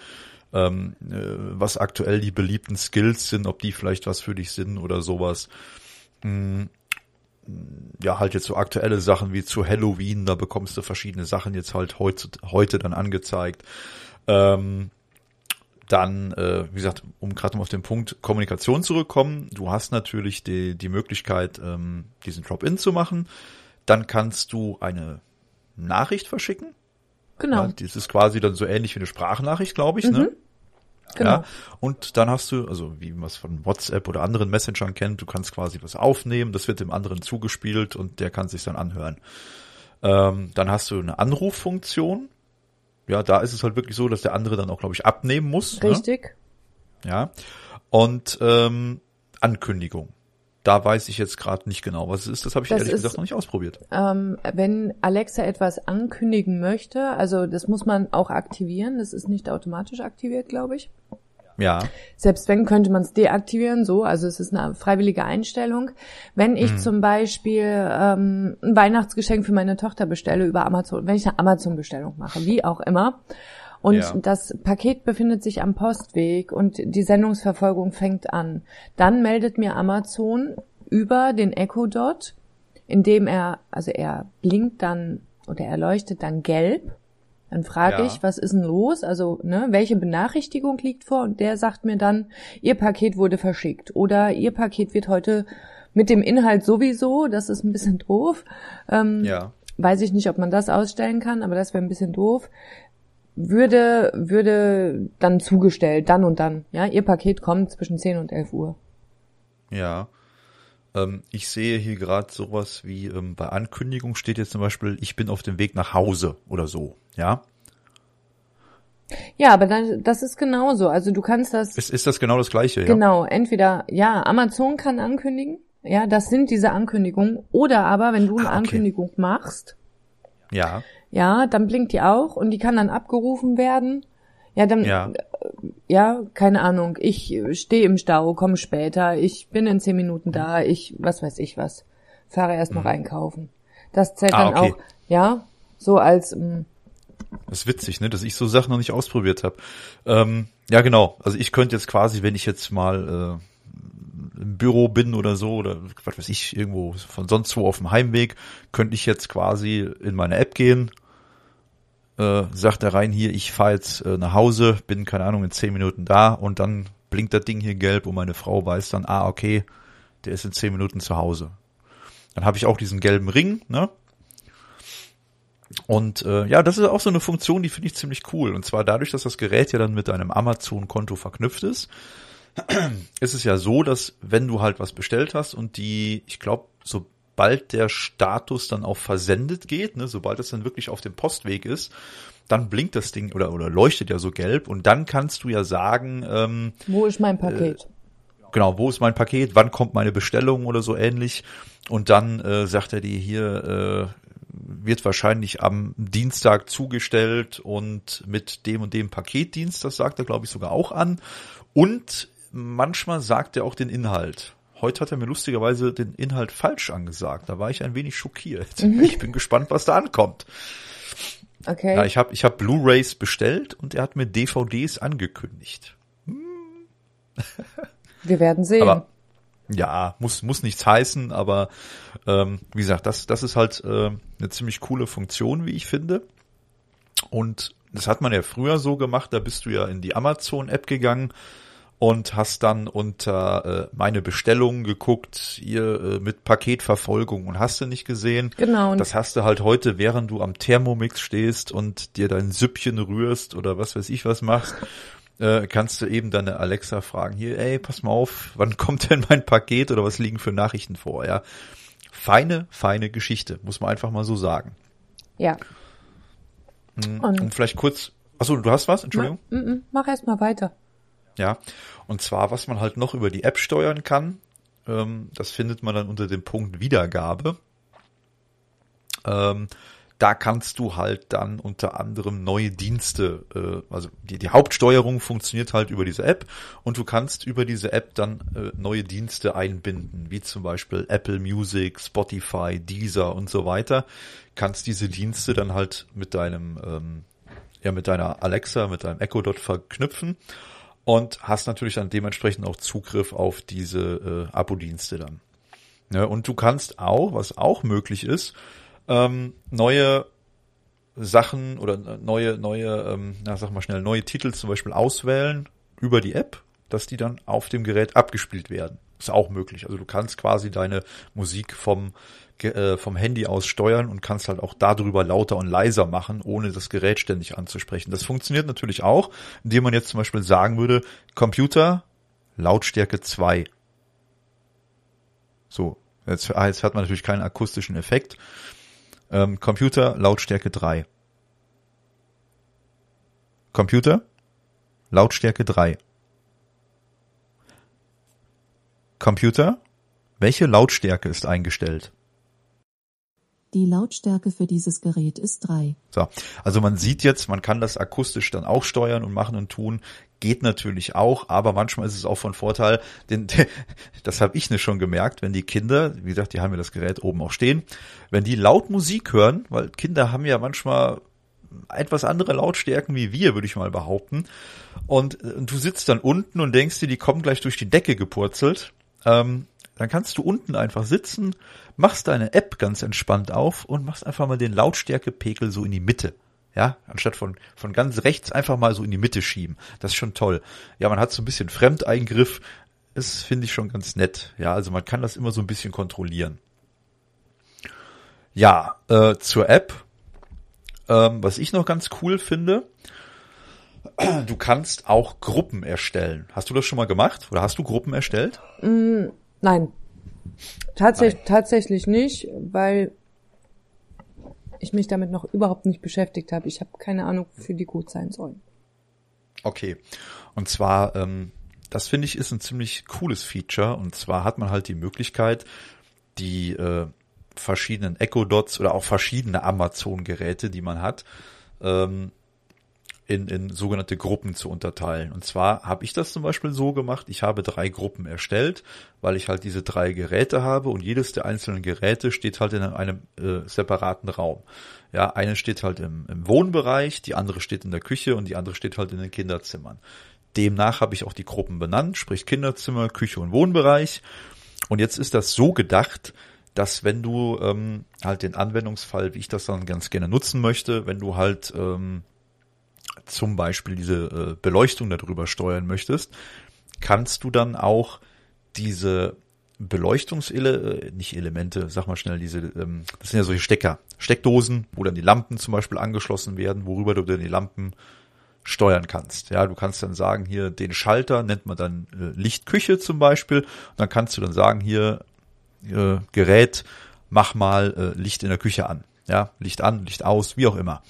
ähm, äh, was aktuell die beliebten Skills sind, ob die vielleicht was für dich sind oder sowas. Hm, ja, halt jetzt so aktuelle Sachen wie zu Halloween, da bekommst du verschiedene Sachen jetzt halt heute, heute dann angezeigt. Ähm, dann, äh, wie gesagt, um gerade auf den Punkt Kommunikation zurückkommen, du hast natürlich die, die Möglichkeit, ähm, diesen Drop-In zu machen. Dann kannst du eine Nachricht verschicken. Genau. Ja, das ist quasi dann so ähnlich wie eine Sprachnachricht, glaube ich, Mhm. ne? Genau. Ja, und dann hast du, also wie man es von WhatsApp oder anderen Messengern kennt, du kannst quasi was aufnehmen, das wird dem anderen zugespielt und der kann sich dann anhören. Ähm, dann hast du eine Anruffunktion. Ja, da ist es halt wirklich so, dass der andere dann auch, glaube ich, abnehmen muss. Ne? Richtig. Ja. Und ähm, Ankündigung. Da weiß ich jetzt gerade nicht genau, was es ist. Das habe ich Das ehrlich ist- gesagt noch nicht ausprobiert. Ähm, wenn Alexa etwas ankündigen möchte, also das muss man auch aktivieren, das ist nicht automatisch aktiviert, glaube ich. Ja. Selbst wenn, könnte man es deaktivieren, so, also es ist eine freiwillige Einstellung. Wenn ich zum Beispiel ähm, ein Weihnachtsgeschenk für meine Tochter bestelle über Amazon, wenn ich eine Amazon-Bestellung mache, wie auch immer, und Ja. das Paket befindet sich am Postweg und die Sendungsverfolgung fängt an, dann meldet mir Amazon über den Echo Dot, indem er, also er blinkt dann oder er leuchtet dann gelb. Dann frage Ja. ich, was ist denn los? Also, ne, welche Benachrichtigung liegt vor? Und der sagt mir dann, Ihr Paket wurde verschickt oder Ihr Paket wird heute mit dem Inhalt sowieso, das ist ein bisschen doof. Ähm, Ja. Weiß ich nicht, ob man das ausstellen kann, aber das wäre ein bisschen doof. Würde, würde dann zugestellt, dann und dann. Ja, Ihr Paket kommt zwischen 10 und 11 Uhr. Ja. Ähm, ich sehe hier gerade sowas wie ähm, bei Ankündigung steht jetzt zum Beispiel, ich bin auf dem Weg nach Hause oder so. Ja. Ja, aber dann, das ist genauso. Also du kannst das Ist, ist das genau das gleiche? Ja. Genau, entweder, ja, Amazon kann ankündigen, ja, das sind diese Ankündigungen, oder aber, wenn du eine Ah, okay. Ankündigung machst, Ja. ja, dann blinkt die auch und die kann dann abgerufen werden. Ja, dann, Ja. ja, keine Ahnung, ich stehe im Stau, komme später, ich bin in zehn Minuten da, ich, was weiß ich was, fahre erst noch einkaufen. Das zählt Mhm. Ah, dann okay. auch, ja, so als, mm, Das ist witzig, ne, dass ich so Sachen noch nicht ausprobiert habe. Ähm, ja, genau. Also ich könnte jetzt quasi, wenn ich jetzt mal äh, im Büro bin oder so oder was weiß ich irgendwo von sonst wo auf dem Heimweg, könnte ich jetzt quasi in meine App gehen. Äh, sagt er rein hier, ich fahre jetzt äh, nach Hause, bin keine Ahnung in zehn Minuten da und dann blinkt das Ding hier gelb und meine Frau weiß dann, ah okay, der ist in zehn Minuten zu Hause. Dann habe ich auch diesen gelben Ring, ne? Und äh, ja, das ist auch so eine Funktion, die finde ich ziemlich cool. Und zwar dadurch, dass das Gerät ja dann mit deinem Amazon-Konto verknüpft ist, [clears throat] ist es ja so, dass wenn du halt was bestellt hast und die, ich glaube, sobald der Status dann auch versendet geht, ne, sobald es dann wirklich auf dem Postweg ist, dann blinkt das Ding oder oder leuchtet ja so gelb und dann kannst du ja sagen, ähm, wo ist mein Paket? genau, wo ist mein Paket, wann kommt meine Bestellung oder so ähnlich. Und dann äh, sagt er dir hier, äh, wird wahrscheinlich am Dienstag zugestellt und mit dem und dem Paketdienst, das sagt er, glaube ich, sogar auch an. Und manchmal sagt er auch den Inhalt. Heute hat er mir lustigerweise den Inhalt falsch angesagt. Da war ich ein wenig schockiert. Ich bin gespannt, was da ankommt. Okay. Ja, ich habe ich hab Blu-rays bestellt und er hat mir DVDs angekündigt. Wir werden sehen. Aber ja, muss muss nichts heißen, aber ähm, wie gesagt, das das ist halt äh, eine ziemlich coole Funktion, wie ich finde. Und das hat man ja früher so gemacht, da bist du ja in die Amazon App gegangen und hast dann unter äh, meine Bestellungen geguckt, hier äh, mit Paketverfolgung und hast du nicht gesehen. Genau, und- Das hast du halt heute, während du am Thermomix stehst und dir dein Süppchen rührst oder was weiß ich was machst, [laughs] äh, kannst du eben deine Alexa fragen, hier, ey, pass mal auf, wann [laughs] kommt denn mein Paket oder was liegen für Nachrichten vor, ja. Feine, feine Geschichte, muss man einfach mal so sagen. ja. Mhm. Und- Und vielleicht kurz, achso, du hast was, Entschuldigung? Ma- Mach erst mal weiter. Ja, und zwar, was man halt noch über die App steuern kann, ähm, das findet man dann unter dem Punkt Wiedergabe. Ähm, da kannst du halt dann unter anderem neue Dienste, äh, also die, die Hauptsteuerung funktioniert halt über diese App und du kannst über diese App dann äh, neue Dienste einbinden, wie zum Beispiel Apple Music, Spotify, Deezer und so weiter. Kannst diese Dienste dann halt mit deinem ähm, ja mit deiner Alexa, mit deinem Echo dort verknüpfen und hast natürlich dann dementsprechend auch Zugriff auf diese äh, Abo-Dienste dann. Ja, und du kannst auch, was auch möglich ist, ähm, neue Sachen oder neue, neue, ähm, na, sag mal schnell, neue Titel zum Beispiel auswählen über die App, dass die dann auf dem Gerät abgespielt werden. Ist auch möglich. Also du kannst quasi deine Musik vom, äh, vom Handy aus steuern und kannst halt auch darüber lauter und leiser machen, ohne das Gerät ständig anzusprechen. Das funktioniert natürlich auch, indem man jetzt zum Beispiel sagen würde, Computer, Lautstärke 2. So, jetzt, ah, jetzt hat man natürlich keinen akustischen Effekt. Ähm, Computer, Lautstärke 3. Computer, Lautstärke 3. Computer, welche Lautstärke ist eingestellt? Die Lautstärke für dieses Gerät ist 3. So, also man sieht jetzt, man kann das akustisch dann auch steuern und machen und tun. Geht natürlich auch, aber manchmal ist es auch von Vorteil, denn [laughs] das habe ich ne schon gemerkt, wenn die Kinder, wie gesagt, die haben ja das Gerät oben auch stehen, wenn die laut Musik hören, weil Kinder haben ja manchmal etwas andere Lautstärken wie wir, würde ich mal behaupten. Und, und du sitzt dann unten und denkst dir, die kommen gleich durch die Decke gepurzelt. Ähm, dann kannst du unten einfach sitzen, machst deine App ganz entspannt auf und machst einfach mal den Lautstärkepegel so in die Mitte. Ja, anstatt von, von ganz rechts einfach mal so in die Mitte schieben. Das ist schon toll. Ja, man hat so ein bisschen Fremdeingriff. Das finde ich schon ganz nett. Ja, also man kann das immer so ein bisschen kontrollieren. Ja, äh, zur App. Ähm, was ich noch ganz cool finde, du kannst auch Gruppen erstellen. Hast du das schon mal gemacht? Oder hast du Gruppen erstellt? Mm, nein. Tatsächlich, tatsächlich nicht, weil ich mich damit noch überhaupt nicht beschäftigt habe. Ich habe keine Ahnung, wofür die gut sein sollen. Okay. Und zwar, ähm, das finde ich ist ein ziemlich cooles Feature. Und zwar hat man halt die Möglichkeit, die äh, verschiedenen Echo Dots oder auch verschiedene Amazon-Geräte, die man hat, ähm, in, in sogenannte Gruppen zu unterteilen. Und zwar habe ich das zum Beispiel so gemacht, ich habe drei Gruppen erstellt, weil ich halt diese drei Geräte habe und jedes der einzelnen Geräte steht halt in einem äh, separaten Raum. Ja, eine steht halt im, im Wohnbereich, die andere steht in der Küche und die andere steht halt in den Kinderzimmern. Demnach habe ich auch die Gruppen benannt, sprich Kinderzimmer, Küche und Wohnbereich. Und jetzt ist das so gedacht, dass wenn du ähm, halt den Anwendungsfall, wie ich das dann ganz gerne nutzen möchte, wenn du halt ähm, zum Beispiel diese äh, Beleuchtung darüber steuern möchtest, kannst du dann auch diese Beleuchtungsele, äh, nicht Elemente, sag mal schnell, diese, ähm, das sind ja solche Stecker, Steckdosen, wo dann die Lampen zum Beispiel angeschlossen werden, worüber du dann die Lampen steuern kannst. Ja, du kannst dann sagen, hier den Schalter nennt man dann äh, Lichtküche zum Beispiel. Und dann kannst du dann sagen, hier äh, Gerät, mach mal äh, Licht in der Küche an. Ja, Licht an, Licht aus, wie auch immer.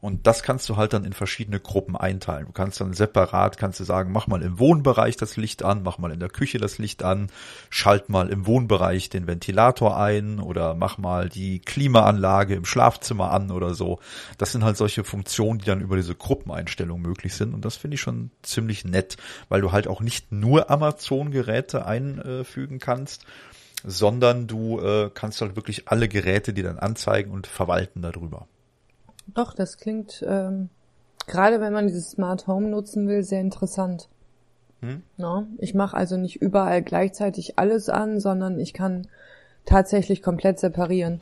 Und das kannst du halt dann in verschiedene Gruppen einteilen. Du kannst dann separat, kannst du sagen, mach mal im Wohnbereich das Licht an, mach mal in der Küche das Licht an, schalt mal im Wohnbereich den Ventilator ein oder mach mal die Klimaanlage im Schlafzimmer an oder so. Das sind halt solche Funktionen, die dann über diese Gruppeneinstellung möglich sind. Und das finde ich schon ziemlich nett, weil du halt auch nicht nur Amazon-Geräte einfügen kannst, sondern du äh, kannst halt wirklich alle Geräte, die dann anzeigen und verwalten darüber. Doch, das klingt, ähm, gerade wenn man dieses Smart Home nutzen will, sehr interessant. Hm? No? Ich mache also nicht überall gleichzeitig alles an, sondern ich kann tatsächlich komplett separieren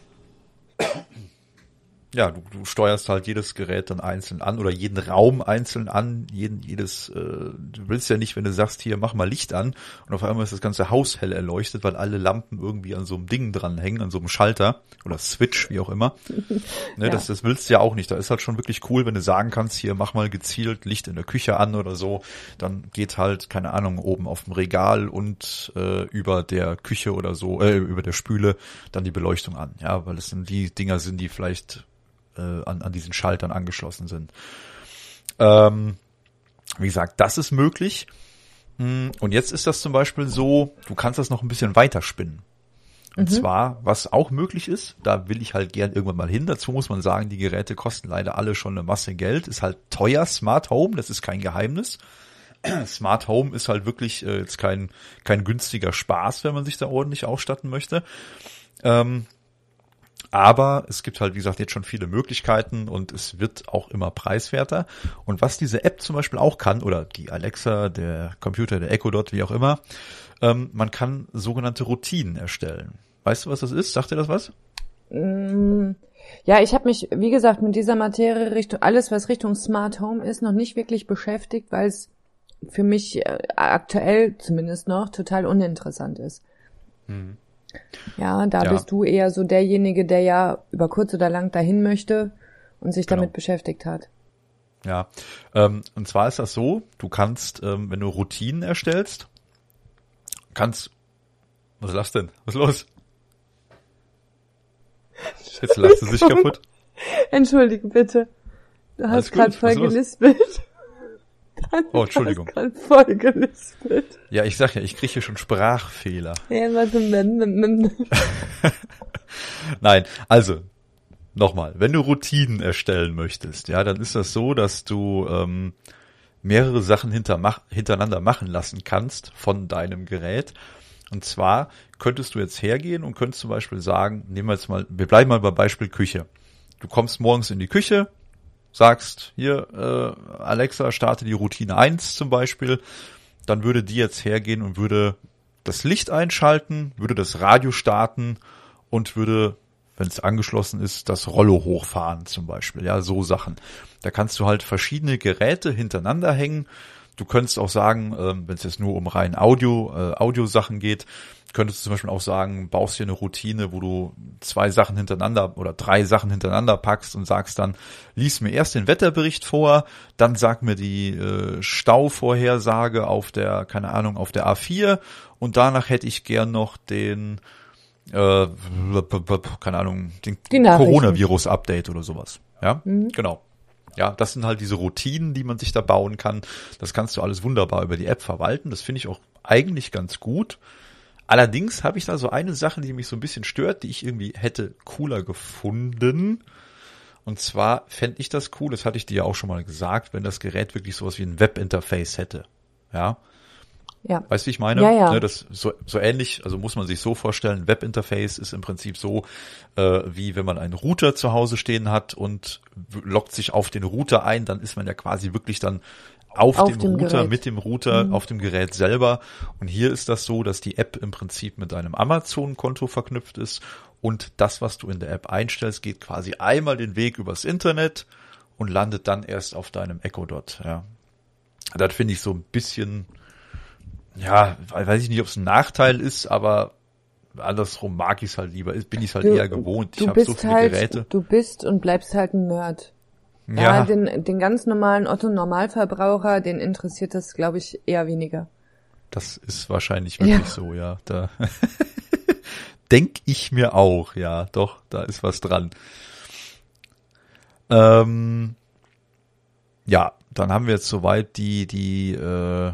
ja, du, du steuerst halt jedes Gerät dann einzeln an oder jeden Raum einzeln an, jeden, jedes, äh, du willst ja nicht, wenn du sagst, hier mach mal Licht an und auf einmal ist das ganze Haus hell erleuchtet, weil alle Lampen irgendwie an so einem Ding dranhängen, an so einem Schalter oder Switch, wie auch immer. [laughs] ne, ja. das, das willst du ja auch nicht. Da ist halt schon wirklich cool, wenn du sagen kannst, hier mach mal gezielt Licht in der Küche an oder so, dann geht halt, keine Ahnung, oben auf dem Regal und äh, über der Küche oder so, äh, über der Spüle dann die Beleuchtung an, ja, weil es dann die Dinger sind, die vielleicht äh, an, an diesen Schaltern angeschlossen sind. Ähm, wie gesagt, das ist möglich. Hm, und jetzt ist das zum Beispiel so, du kannst das noch ein bisschen weiter spinnen. Und mhm. zwar, was auch möglich ist, da will ich halt gern irgendwann mal hin. Dazu muss man sagen, die Geräte kosten leider alle schon eine Masse Geld. Ist halt teuer, Smart Home, das ist kein Geheimnis. [clears throat] Smart Home ist halt wirklich äh, jetzt kein, kein günstiger Spaß, wenn man sich da ordentlich ausstatten möchte. Ähm, Aber es gibt halt, wie gesagt, jetzt schon viele Möglichkeiten und es wird auch immer preiswerter. Und was diese App zum Beispiel auch kann, oder die Alexa, der Computer, der Echo Dot, wie auch immer, ähm, man kann sogenannte Routinen erstellen. Weißt du, was das ist? Sagt dir das was? Mm, ja, ich habe mich, wie gesagt, mit dieser Materie Richtung alles, was Richtung Smart Home ist, noch nicht wirklich beschäftigt, weil es für mich äh, aktuell zumindest noch total uninteressant ist. Mhm. Ja, da ja. bist du eher so derjenige, der ja über kurz oder lang dahin möchte und sich genau. damit beschäftigt hat. Ja, ähm, und zwar ist das so, du kannst, ähm, wenn du Routinen erstellst, kannst, was lachst denn? Was ist los? Jetzt lachst du sich kaputt. Entschuldige bitte. Du hast gerade voll gelispelt. [laughs] oh, Entschuldigung. Voll gelispelt. Ja, ich sag ja, ich kriege hier schon Sprachfehler. Ja, warte, [laughs] Nein, also nochmal, wenn du Routinen erstellen möchtest, ja, dann ist das so, dass du ähm, mehrere Sachen hinter, mach, hintereinander machen lassen kannst von deinem Gerät. Und zwar könntest du jetzt hergehen und könntest zum Beispiel sagen, nehmen wir jetzt mal, wir bleiben mal bei Beispiel Küche. Du kommst morgens in die Küche, sagst, hier, äh, Alexa, starte die Routine 1 zum Beispiel, dann würde die jetzt hergehen und würde das Licht einschalten, würde das Radio starten und würde, wenn es angeschlossen ist, das Rollo hochfahren zum Beispiel. Ja, so Sachen. Da kannst du halt verschiedene Geräte hintereinander hängen. Du könntest auch sagen, äh, wenn es jetzt nur um rein Audio, äh, Audiosachen geht, könntest du zum Beispiel auch sagen, baust dir eine Routine, wo du zwei Sachen hintereinander oder drei Sachen hintereinander packst und sagst dann, lies mir erst den Wetterbericht vor, dann sag mir die äh, Stauvorhersage auf der, keine Ahnung, auf der A4 und danach hätte ich gern noch den äh, keine Ahnung, den Coronavirus-Update oder sowas. Ja, mhm. genau. Ja, das sind halt diese Routinen, die man sich da bauen kann. Das kannst du alles wunderbar über die App verwalten. Das finde ich auch eigentlich ganz gut. Allerdings habe ich da so eine Sache, die mich so ein bisschen stört, die ich irgendwie hätte cooler gefunden. Und zwar fände ich das cool, das hatte ich dir ja auch schon mal gesagt, wenn das Gerät wirklich sowas wie ein Webinterface hätte. Ja. Ja. Weißt du, wie ich meine? Ja, ja. Ne, das so, so ähnlich, also muss man sich so vorstellen, Webinterface ist im Prinzip so, äh, wie wenn man einen Router zu Hause stehen hat und lockt sich auf den Router ein, dann ist man ja quasi wirklich dann auf, auf dem, dem, Router, Gerät. mit dem Router, mhm. auf dem Gerät selber. Und hier ist das so, dass die App im Prinzip mit deinem Amazon-Konto verknüpft ist und das, was du in der App einstellst, geht quasi einmal den Weg übers Internet und landet dann erst auf deinem Echo Dot. Ja. Das finde ich so ein bisschen, ja, weiß ich nicht, ob es ein Nachteil ist, aber andersrum mag ich es halt lieber, bin ich es halt du, eher gewohnt. Ich habe so viele halt, Geräte. Du bist und bleibst halt ein Nerd. Ja, ja den, den ganz normalen Otto-Normalverbraucher, den interessiert das, glaube ich, eher weniger. Das ist wahrscheinlich wirklich ja. so, ja. Da [laughs] denk ich mir auch, ja, doch, da ist was dran. Ähm, ja, dann haben wir jetzt soweit die, die äh,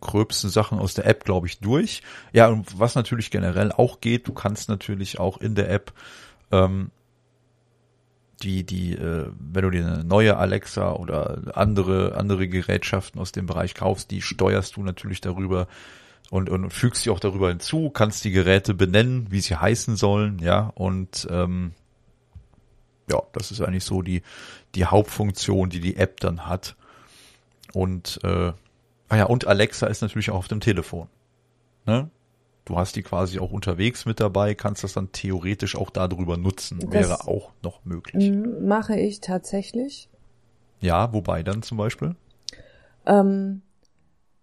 gröbsten Sachen aus der App, glaube ich, durch. Ja, und was natürlich generell auch geht, du kannst natürlich auch in der App ähm, die, die, äh, wenn du dir eine neue Alexa oder andere, andere Gerätschaften aus dem Bereich kaufst, die steuerst du natürlich darüber und, und fügst sie auch darüber hinzu, kannst die Geräte benennen, wie sie heißen sollen, ja, und ähm, ja, das ist eigentlich so die, die Hauptfunktion, die die App dann hat. Und, äh, ah ja, und Alexa ist natürlich auch auf dem Telefon. Ne? Du hast die quasi auch unterwegs mit dabei, kannst das dann theoretisch auch darüber nutzen. Das Wäre auch noch möglich. Mache ich tatsächlich. Ja, wobei dann zum Beispiel? Ähm,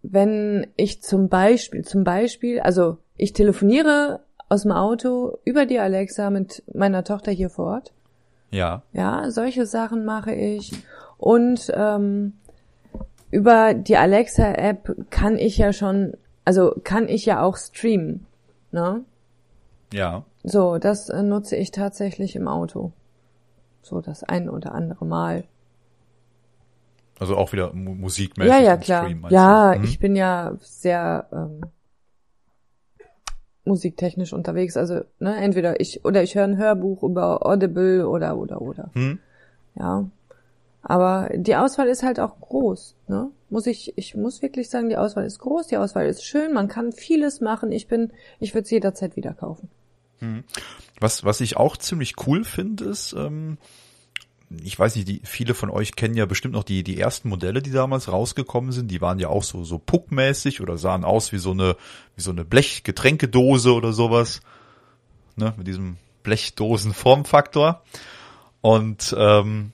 wenn ich zum Beispiel, zum Beispiel, also ich telefoniere aus dem Auto über die Alexa mit meiner Tochter hier vor Ort. Ja. Ja, solche Sachen mache ich. Und ähm, über die Alexa-App kann ich ja schon also kann ich ja auch streamen, ne? Ja. So, das äh, nutze ich tatsächlich im Auto. So das ein oder andere Mal. Also auch wieder musikmäßig. Ja, ja, klar. Stream, ja, mhm. ich bin ja sehr ähm, musiktechnisch unterwegs. Also, ne, entweder ich oder ich höre ein Hörbuch über Audible oder oder oder. Mhm. Ja. Aber die Auswahl ist halt auch groß, ne? Muss ich, ich muss wirklich sagen, die Auswahl ist groß, die Auswahl ist schön, man kann vieles machen. Ich bin, ich würde es jederzeit wieder kaufen. Was, was ich auch ziemlich cool finde, ist, ähm, ich weiß nicht, die, viele von euch kennen ja bestimmt noch die, die ersten Modelle, die damals rausgekommen sind. Die waren ja auch so, so puckmäßig oder sahen aus wie so eine, wie so eine Blechgetränkedose oder sowas. Ne, mit diesem Blechdosen-Formfaktor. Und ähm,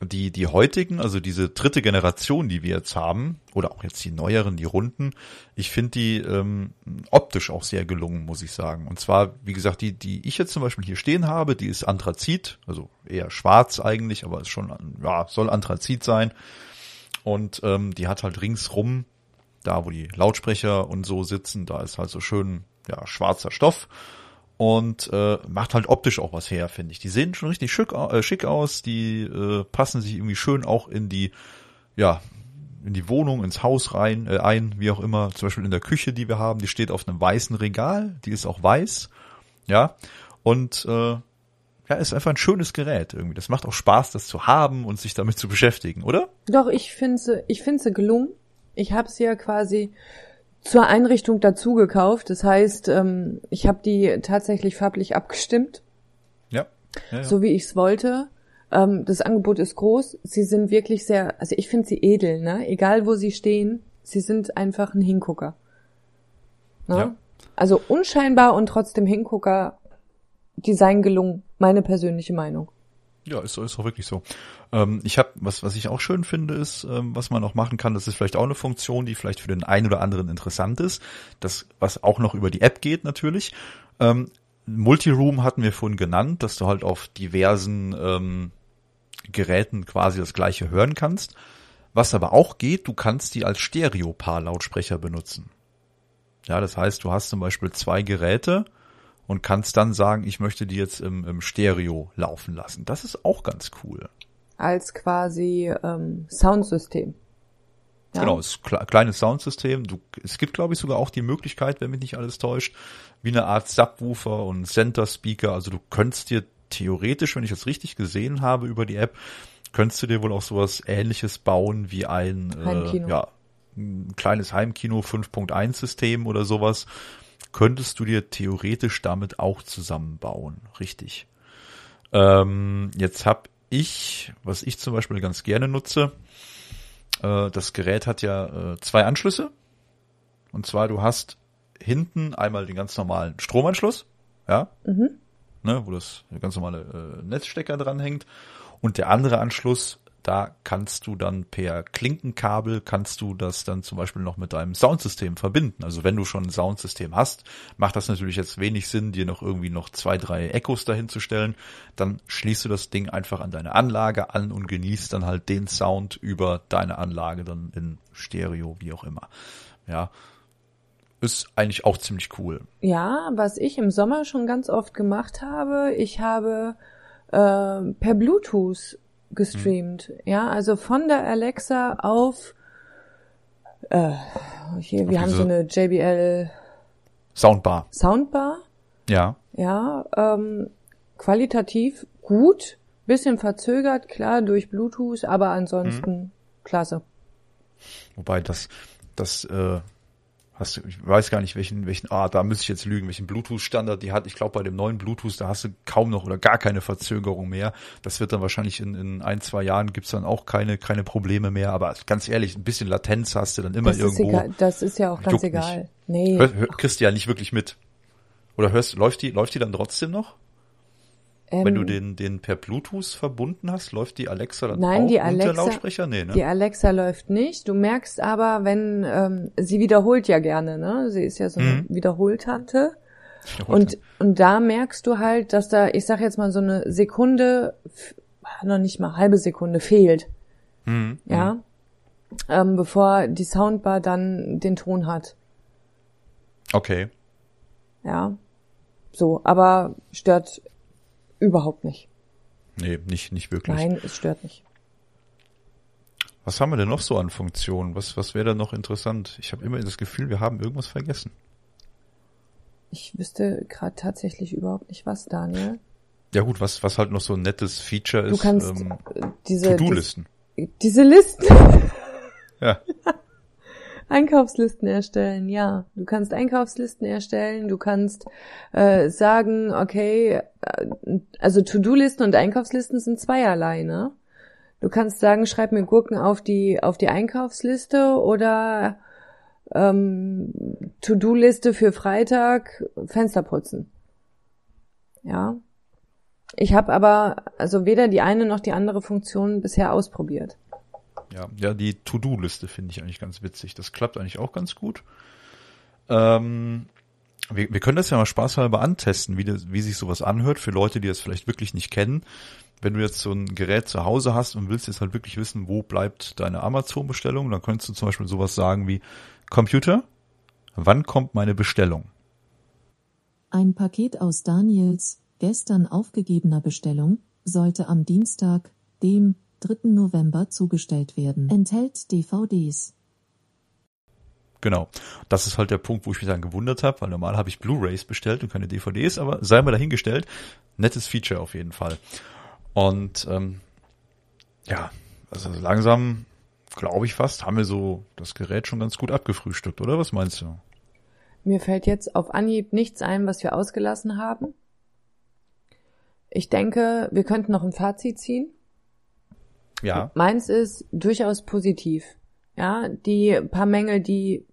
die, die heutigen, also diese dritte Generation, die wir jetzt haben, oder auch jetzt die neueren, die runden, ich finde die ähm, optisch auch sehr gelungen, muss ich sagen. Und zwar, wie gesagt, die, die ich jetzt zum Beispiel hier stehen habe, die ist Anthrazit, also eher schwarz eigentlich, aber ist schon, ja, soll Anthrazit sein. Und ähm, die hat halt ringsrum, da wo die Lautsprecher und so sitzen, da ist halt so schön, ja, schwarzer Stoff und äh, macht halt optisch auch was her, finde ich. Die sehen schon richtig schick, äh, schick aus, die äh, passen sich irgendwie schön auch in die, ja, in die Wohnung, ins Haus rein, äh, ein, wie auch immer. Zum Beispiel in der Küche, die wir haben, die steht auf einem weißen Regal, die ist auch weiß, ja, und äh, ja, ist einfach ein schönes Gerät irgendwie. Das macht auch Spaß, das zu haben und sich damit zu beschäftigen, oder? Doch, ich finde sie, ich finde sie gelungen. Ich habe sie ja quasi zur Einrichtung dazu gekauft. Das heißt, ähm, ich habe die tatsächlich farblich abgestimmt, Ja. ja, ja. so wie ich es wollte. Ähm, das Angebot ist groß. Sie sind wirklich sehr, also ich finde sie edel, ne? Egal wo sie stehen, sie sind einfach ein Hingucker. Ne? Ja. Also unscheinbar und trotzdem Hingucker. Design gelungen, meine persönliche Meinung. Ja, ist ist auch wirklich so. Ähm, ich habe, was, was ich auch schön finde, ist, ähm, was man auch machen kann, das ist vielleicht auch eine Funktion, die vielleicht für den einen oder anderen interessant ist. Das, was auch noch über die App geht natürlich. Ähm, Multiroom hatten wir vorhin genannt, dass du halt auf diversen ähm, Geräten quasi das gleiche hören kannst. Was aber auch geht, du kannst die als Stereo-Paar-Lautsprecher benutzen. Ja, das heißt, du hast zum Beispiel zwei Geräte und kannst dann sagen, ich möchte die jetzt im, im Stereo laufen lassen. Das ist auch ganz cool. Als quasi ähm, Soundsystem. Ja. Genau, es ist kle kleines Soundsystem. Du, es gibt, glaube ich, sogar auch die Möglichkeit, wenn mich nicht alles täuscht, wie eine Art Subwoofer und Center Speaker. Also du könntest dir theoretisch, wenn ich das richtig gesehen habe über die App, könntest du dir wohl auch sowas ähnliches bauen wie ein, äh, ja, ein kleines Heimkino 5.1 System oder sowas. Könntest du dir theoretisch damit auch zusammenbauen. Richtig. Ähm, jetzt habe ich, was ich zum Beispiel ganz gerne nutze, äh, das Gerät hat ja äh, zwei Anschlüsse. Und zwar, du hast hinten einmal den ganz normalen Stromanschluss, ja, Mhm. ne, wo das ganz normale äh, Netzstecker dranhängt. Und der andere Anschluss, da kannst du dann per Klinkenkabel kannst du das dann zum Beispiel noch mit deinem Soundsystem verbinden. Also wenn du schon ein Soundsystem hast, macht das natürlich jetzt wenig Sinn, dir noch irgendwie noch zwei, drei Echos dahin zu stellen. Dann schließt du das Ding einfach an deine Anlage an und genießt dann halt den Sound über deine Anlage dann in Stereo, wie auch immer. Ja. Ist eigentlich auch ziemlich cool. Ja, was ich im Sommer schon ganz oft gemacht habe, ich habe äh, per Bluetooth gestreamt. Ja, also von der Alexa auf äh, hier, Auf wir haben so eine JBL Soundbar. Soundbar. Ja. Ja, ähm, qualitativ gut, bisschen verzögert, klar, durch Bluetooth, aber ansonsten klasse. Wobei das, das, äh, hast du, ich weiß gar nicht, welchen, welchen, ah, da müsste ich jetzt lügen, welchen Bluetooth-Standard die hat. Ich glaube, bei dem neuen Bluetooth, da hast du kaum noch oder gar keine Verzögerung mehr. Das wird dann wahrscheinlich in, in ein, zwei Jahren gibt's dann auch keine, keine Probleme mehr. Aber ganz ehrlich, ein bisschen Latenz hast du dann immer Das ist, irgendwo. egal, das ist ja auch ganz egal. Nee. Hör, hör, kriegst du ja nicht wirklich mit. Oder hörst, läuft die, läuft die dann trotzdem noch? Ähm, Wenn du den, den per Bluetooth verbunden hast, läuft die Alexa dann Nein, auch die unter Alexa- Lautsprecher? Nee, ne? Die Alexa läuft nicht. Du merkst aber, wenn ähm, sie wiederholt ja gerne, ne? Sie ist ja so eine Mhm. Wiederholtante. Und und da merkst du halt, dass da, ich sag jetzt mal so eine Sekunde, f- noch nicht mal halbe Sekunde fehlt, Mhm. ja, ähm, bevor die Soundbar dann den Ton hat, Okay. ja. So, aber stört überhaupt nicht. Nee, nicht, nicht wirklich. Nein, es stört nicht. Was haben wir denn noch so an Funktionen? Was, was wäre da noch interessant? Ich habe immer das Gefühl, wir haben irgendwas vergessen. Ich wüsste gerade tatsächlich überhaupt nicht was, Daniel. Ja gut, was, was halt noch so ein nettes Feature Du ist, kannst ähm, äh, diese To-Do-Listen. Diese Listen. Ja. [laughs] Einkaufslisten erstellen, ja. Du kannst Einkaufslisten erstellen, du kannst äh, sagen, okay, äh, also To-Do-Listen und Einkaufslisten sind zweierlei, ne? Du kannst sagen, schreib mir Gurken auf die auf die Einkaufsliste oder ähm, To-Do-Liste für Freitag Fenster putzen. Ja. Ich habe aber also weder die eine noch die andere Funktion bisher ausprobiert. Ja, ja, die To-Do-Liste finde ich eigentlich ganz witzig. Das klappt eigentlich auch ganz gut. Ähm, wir, wir können das ja mal spaßhalber antesten, wie, das, wie sich sowas anhört für Leute, die das vielleicht wirklich nicht kennen. Wenn du jetzt so ein Gerät zu Hause hast und willst jetzt halt wirklich wissen, wo bleibt deine Amazon-Bestellung, dann könntest du zum Beispiel sowas sagen wie Computer, wann kommt meine Bestellung? Ein Paket aus Daniels gestern aufgegebener Bestellung sollte am Dienstag, dem 3. November zugestellt werden. Enthält DVDs. Genau. Das ist halt der Punkt, wo ich mich dann gewundert habe, weil normal habe ich Blu-rays bestellt und keine DVDs, aber sei mal dahingestellt, nettes Feature auf jeden Fall. Und ähm, ja, also langsam glaube ich fast, haben wir so das Gerät schon ganz gut abgefrühstückt, oder? Was meinst du? Mir fällt jetzt auf Anhieb nichts ein, was wir ausgelassen haben. Ich denke, wir könnten noch ein Fazit ziehen. Ja. Meins ist durchaus positiv. Ja, die paar Mängel, die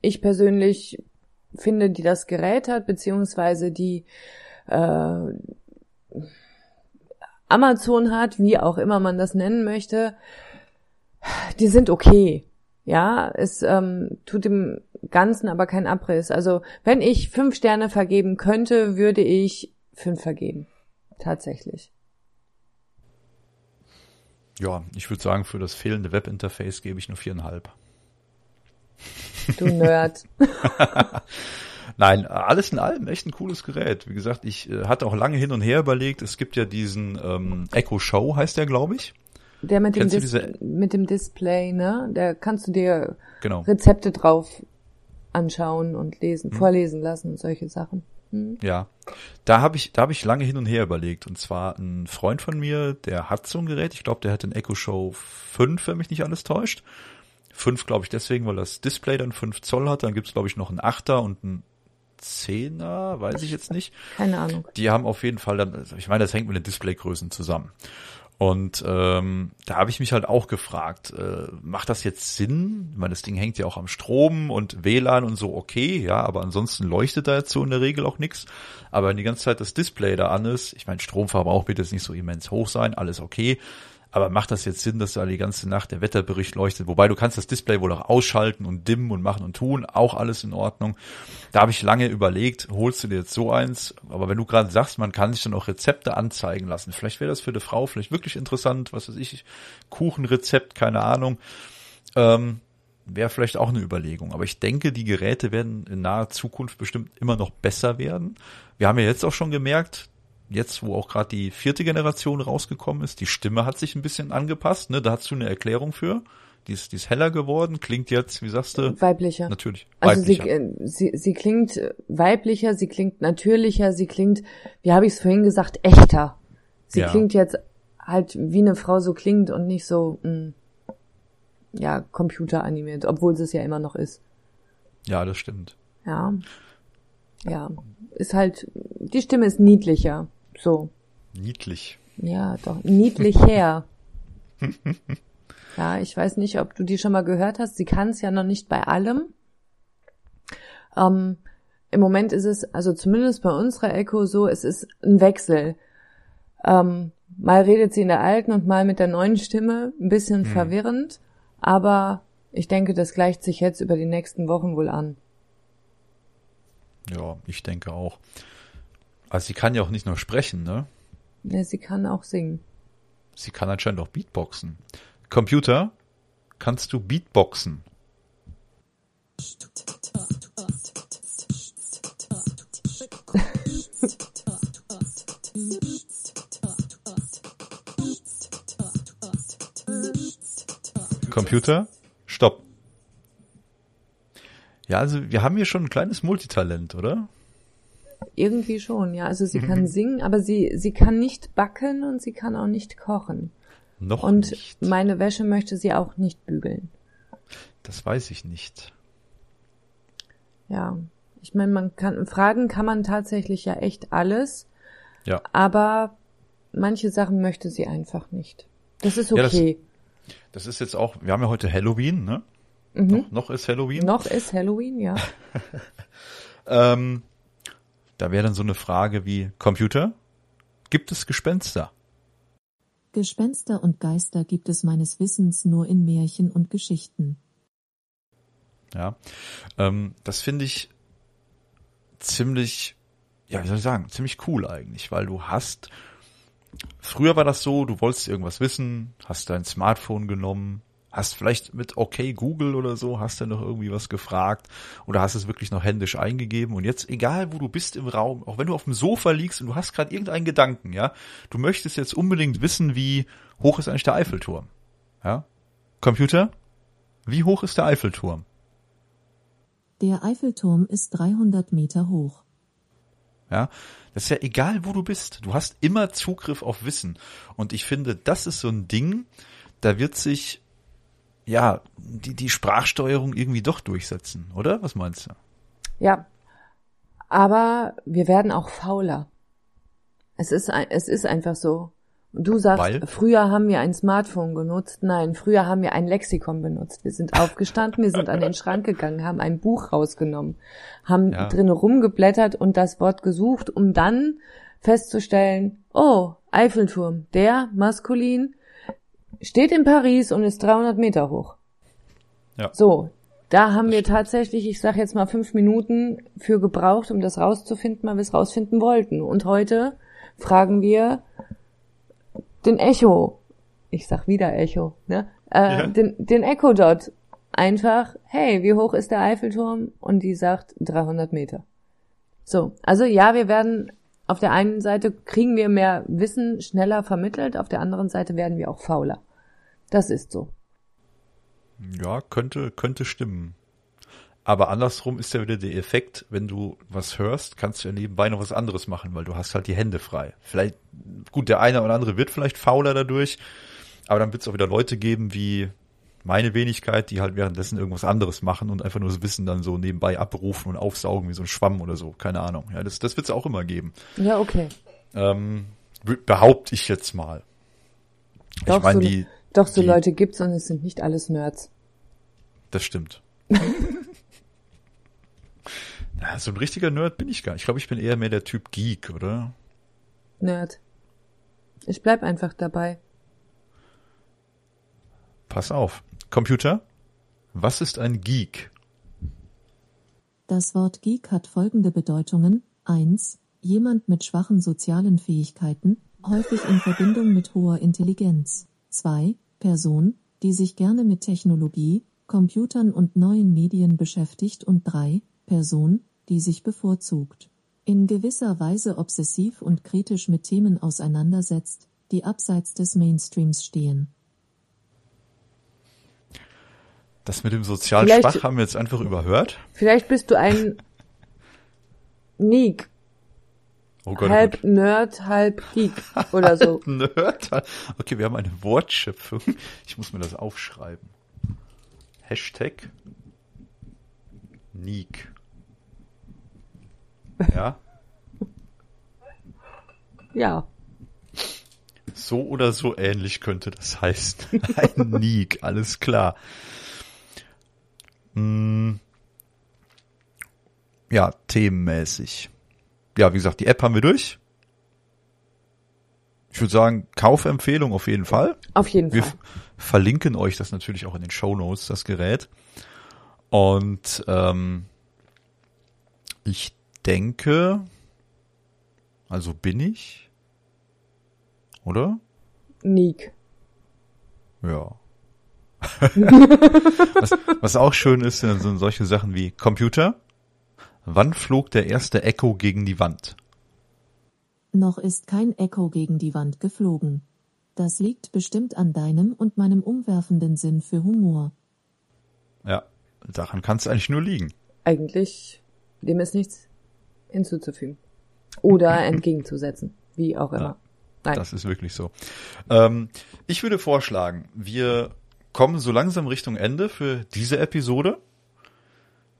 ich persönlich finde, die das Gerät hat, beziehungsweise die äh, Amazon hat, wie auch immer man das nennen möchte, die sind okay. Ja, es ähm, tut dem Ganzen aber keinen Abriss. Also wenn ich fünf Sterne vergeben könnte, würde ich fünf vergeben. Tatsächlich. Ja, ich würde sagen, für das fehlende Webinterface gebe ich nur viereinhalb. Du Nerd. [laughs] Nein, alles in allem echt ein cooles Gerät. Wie gesagt, ich äh, hatte auch lange hin und her überlegt. Es gibt ja diesen ähm, Echo Show, heißt der, glaube ich. Der mit dem, Dis mit dem Display, ne? Da kannst du dir genau. Rezepte drauf anschauen und lesen, hm. vorlesen lassen und solche Sachen. Hm. Ja, da habe ich, da habe ich lange hin und her überlegt. Und zwar ein Freund von mir, der hat so ein Gerät. Ich glaube, der hat den Echo Show 5, wenn mich nicht alles täuscht. 5 glaube ich deswegen, weil das Display dann 5 Zoll hat. Dann gibt's glaube ich noch einen 8er und einen 10er, weiß ich jetzt nicht. Keine Ahnung. Die haben auf jeden Fall dann, ich meine, das hängt mit den Displaygrößen zusammen. Und ähm, da habe ich mich halt auch gefragt, äh, macht das jetzt Sinn? Ich meine, das Ding hängt ja auch am Strom und WLAN und so, okay, ja, aber ansonsten leuchtet da jetzt so in der Regel auch nichts. Aber wenn die ganze Zeit das Display da an ist, ich meine, Stromverbrauch wird jetzt nicht so immens hoch sein, alles okay. Aber macht das jetzt Sinn, dass da die ganze Nacht der Wetterbericht leuchtet? Wobei du kannst das Display wohl auch ausschalten und dimmen und machen und tun, auch alles in Ordnung. Da habe ich lange überlegt, holst du dir jetzt so eins? Aber wenn du gerade sagst, man kann sich dann auch Rezepte anzeigen lassen, vielleicht wäre das für eine Frau vielleicht wirklich interessant, was weiß ich, Kuchenrezept, keine Ahnung. Ähm, wäre vielleicht auch eine Überlegung. Aber ich denke, die Geräte werden in naher Zukunft bestimmt immer noch besser werden. Wir haben ja jetzt auch schon gemerkt, jetzt, wo auch gerade die vierte Generation rausgekommen ist, die Stimme hat sich ein bisschen angepasst, ne? Da hast du eine Erklärung für. Die ist, die ist heller geworden, klingt jetzt, wie sagst du? Weiblicher. Natürlich. Weiblicher. Also sie, sie, sie klingt weiblicher, sie klingt natürlicher, sie klingt, wie habe ich es vorhin gesagt, echter. Sie ja. klingt jetzt halt wie eine Frau so klingt und nicht so, mh, hm, ja, computeranimiert, obwohl sie es ja immer noch ist. Ja, das stimmt. Ja. Ja. Ist halt, die Stimme ist niedlicher. So. Niedlich. Ja, doch, niedlicher. [laughs] ja, ich weiß nicht, ob du die schon mal gehört hast. Sie kann es ja noch nicht bei allem. Ähm, Im Moment ist es, also zumindest bei unserer Echo so, es ist ein Wechsel. Ähm, mal redet sie in der alten und mal mit der neuen Stimme, ein bisschen hm. verwirrend, aber ich denke, das gleicht sich jetzt über die nächsten Wochen wohl an. Ja, ich denke auch. Also sie kann ja auch nicht nur sprechen, ne? Ja, sie kann auch singen. Sie kann anscheinend auch Beatboxen. Computer, kannst du Beatboxen? Computer, stopp. Ja, also wir haben hier schon ein kleines Multitalent, oder? Irgendwie schon, ja. Also sie mhm. kann singen, aber sie, sie kann nicht backen und sie kann auch nicht kochen. Noch und nicht. meine Wäsche möchte sie auch nicht bügeln. Das weiß ich nicht. Ja, ich meine, man kann fragen kann man tatsächlich ja echt alles. Ja. Aber manche Sachen möchte sie einfach nicht. Das ist Ja, das- okay. Das ist jetzt auch, wir haben ja heute Halloween, ne? Mhm. Noch, noch ist Halloween. Noch ist Halloween, ja. [laughs] Ähm, da wäre dann so eine Frage wie Computer, gibt es Gespenster? Gespenster und Geister gibt es meines Wissens nur in Märchen und Geschichten. Ja, ähm, das finde ich ziemlich, ja, wie soll ich sagen, ziemlich cool eigentlich, weil du hast, früher war das so, du wolltest irgendwas wissen, hast dein Smartphone genommen, hast vielleicht mit okay Google oder so, hast dann noch irgendwie was gefragt oder hast es wirklich noch händisch eingegeben und jetzt, egal wo du bist im Raum, auch wenn du auf dem Sofa liegst und du hast gerade irgendeinen Gedanken, ja, du möchtest jetzt unbedingt wissen, wie hoch ist eigentlich der Eiffelturm, ja, Computer, wie hoch ist der Eiffelturm? Der Eiffelturm ist 300 Meter hoch. Ja, das ist ja egal, wo du bist. Du hast immer Zugriff auf Wissen. Und ich finde, das ist so ein Ding, da wird sich, ja, die, die Sprachsteuerung irgendwie doch durchsetzen, oder? Was meinst du? Ja. Aber wir werden auch fauler. Es ist, ein, es ist einfach so. Du sagst, Weil? früher haben wir ein Smartphone genutzt. Nein, früher haben wir ein Lexikon benutzt. Wir sind aufgestanden, wir sind an den Schrank gegangen, haben ein Buch rausgenommen, haben Ja. drinnen rumgeblättert und das Wort gesucht, um dann festzustellen, oh, Eiffelturm, der maskulin steht in Paris und ist 300 Meter hoch. Ja. So, da haben wir tatsächlich, ich sag jetzt mal fünf Minuten für gebraucht, um das rauszufinden, weil wir es rausfinden wollten. Und heute fragen wir den Echo, ich sag wieder Echo, ne? Äh, Ja. den, den Echo Dot einfach, hey, wie hoch ist der Eiffelturm? Und die sagt 300 Meter. So, also ja, wir werden auf der einen Seite kriegen wir mehr Wissen schneller vermittelt, auf der anderen Seite werden wir auch fauler. Das ist so. Ja, könnte, könnte stimmen. Aber andersrum ist ja wieder der Effekt, wenn du was hörst, kannst du ja nebenbei noch was anderes machen, weil du hast halt die Hände frei. Vielleicht, gut, der eine oder andere wird vielleicht fauler dadurch, aber dann wird es auch wieder Leute geben wie meine Wenigkeit, die halt währenddessen irgendwas anderes machen und einfach nur das Wissen dann so nebenbei abrufen und aufsaugen wie so ein Schwamm oder so. Keine Ahnung. Ja, das, das wird es auch immer geben. Ja, okay. Ähm, be- behaupte ich jetzt mal. Doch, ich meine, so, die, doch, so die- Leute gibt's und es sind nicht alles Nerds. Das stimmt. [laughs] ja, so ein richtiger Nerd bin ich gar nicht. Ich glaube, ich bin eher mehr der Typ Geek, oder? Nerd. Ich bleib einfach dabei. Pass auf. Computer, was ist ein Geek? Das Wort Geek hat folgende Bedeutungen. 1. Jemand mit schwachen sozialen Fähigkeiten, häufig in Verbindung mit hoher Intelligenz. 2. Person, die sich gerne mit Technologie, Computern und neuen Medien beschäftigt. Und 3. Person, die sich bevorzugt. In gewisser Weise obsessiv und kritisch mit Themen auseinandersetzt, die abseits des Mainstreams stehen. Das mit dem sozial Vielleicht- Schwach haben wir jetzt einfach überhört. Vielleicht bist du ein [laughs] Neek. Oh Gott, oh halb Gott. Nerd, halb Geek oder so. [laughs] Nerd. Okay, wir haben eine Wortschöpfung. Ich muss mir das aufschreiben. Hashtag Neek. Ja, [laughs] Ja. so oder so ähnlich könnte das heißen. Ein Neek, alles klar. Hm. Ja, themenmäßig. Ja, wie gesagt, die App haben wir durch. Ich würde sagen, Kaufempfehlung auf jeden Fall. Auf jeden Wir Fall. f- verlinken euch das natürlich auch in den Show Notes, das Gerät. Und ähm, ich denke, also bin ich, oder? Neek. Ja. [laughs] was, was auch schön ist, sind so solche Sachen wie Computer. Wann flog der erste Echo gegen die Wand? Noch ist kein Echo gegen die Wand geflogen. Das liegt bestimmt an deinem und meinem umwerfenden Sinn für Humor. Ja, daran kann es eigentlich nur liegen. Eigentlich, dem ist nichts hinzuzufügen. Oder [laughs] entgegenzusetzen. Wie auch immer. Nein. Das ist wirklich so. Ähm, ich würde vorschlagen, wir kommen so langsam Richtung Ende für diese Episode.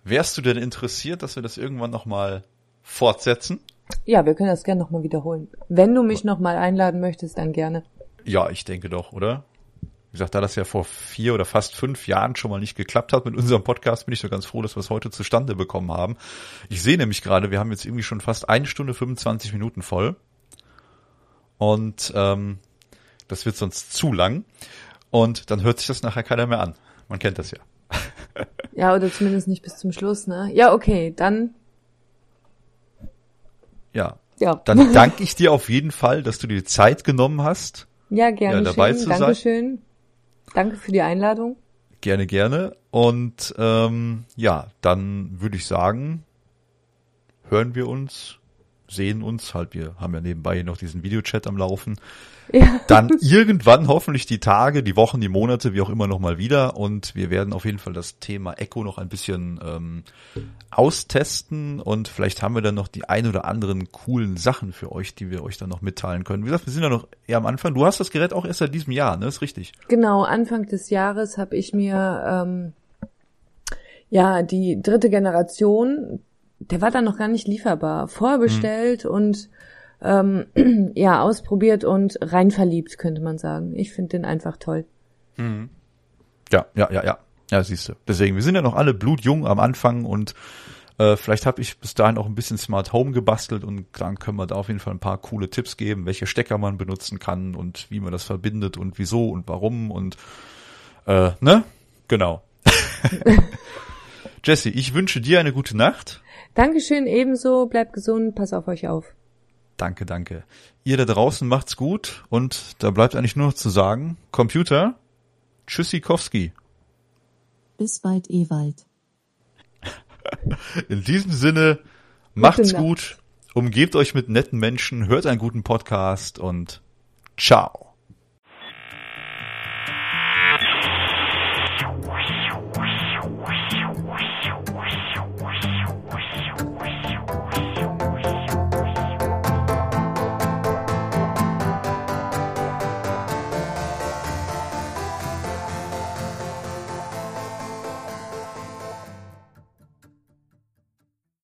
Wärst du denn interessiert, dass wir das irgendwann nochmal fortsetzen? Ja, wir können das gerne nochmal wiederholen. Wenn du mich nochmal einladen möchtest, dann gerne. Ja, ich denke doch, oder? Wie gesagt, da das ja vor vier oder fast fünf Jahren schon mal nicht geklappt hat mit unserem Podcast, bin ich doch ganz froh, dass wir es heute zustande bekommen haben. Ich sehe nämlich gerade, wir haben jetzt irgendwie schon fast eine Stunde 25 Minuten voll. Und ähm, das wird sonst zu lang. Und dann hört sich das nachher keiner mehr an. Man kennt das ja. [laughs] Ja, oder zumindest nicht bis zum Schluss, ne? Ja, okay, dann. Ja. Ja. Dann danke ich dir auf jeden Fall, dass du dir die Zeit genommen hast. Ja, gerne. Ja, dabei schön. zu sein. Dankeschön. Danke für die Einladung. Gerne, gerne. Und ähm, ja, dann würde ich sagen, hören wir uns, sehen uns, halt, wir haben ja nebenbei hier noch diesen Videochat am Laufen. Ja. Dann irgendwann hoffentlich die Tage, die Wochen, die Monate, wie auch immer nochmal wieder. Und wir werden auf jeden Fall das Thema Echo noch ein bisschen ähm, austesten und vielleicht haben wir dann noch die ein oder anderen coolen Sachen für euch, die wir euch dann noch mitteilen können. Wie gesagt, wir sind ja noch eher am Anfang. Du hast das Gerät auch erst seit diesem Jahr, ne? Ist richtig. Genau, Anfang des Jahres habe ich mir ähm, ja die dritte Generation, der war dann noch gar nicht lieferbar, vorbestellt und ähm, [clears throat] ja ausprobiert und rein verliebt, könnte man sagen. Ich finde den einfach toll. Ja, ja, ja, ja. Ja, siehst du. Deswegen, wir sind ja noch alle blutjung am Anfang und äh, vielleicht habe ich bis dahin auch ein bisschen Smart Home gebastelt und dann können wir da auf jeden Fall ein paar coole Tipps geben, welche Stecker man benutzen kann und wie man das verbindet und wieso und warum und äh, ne? Genau. [laughs] [laughs] Jesse, ich wünsche dir eine gute Nacht. Dankeschön ebenso, bleibt gesund, pass auf euch auf. Danke, danke. Ihr da draußen macht's gut und da bleibt eigentlich nur noch zu sagen, Computer, Tschüssikowski. Bis bald, Ewald. [laughs] In diesem Sinne, macht's gut, umgebt euch mit netten Menschen, hört einen guten Podcast und ciao.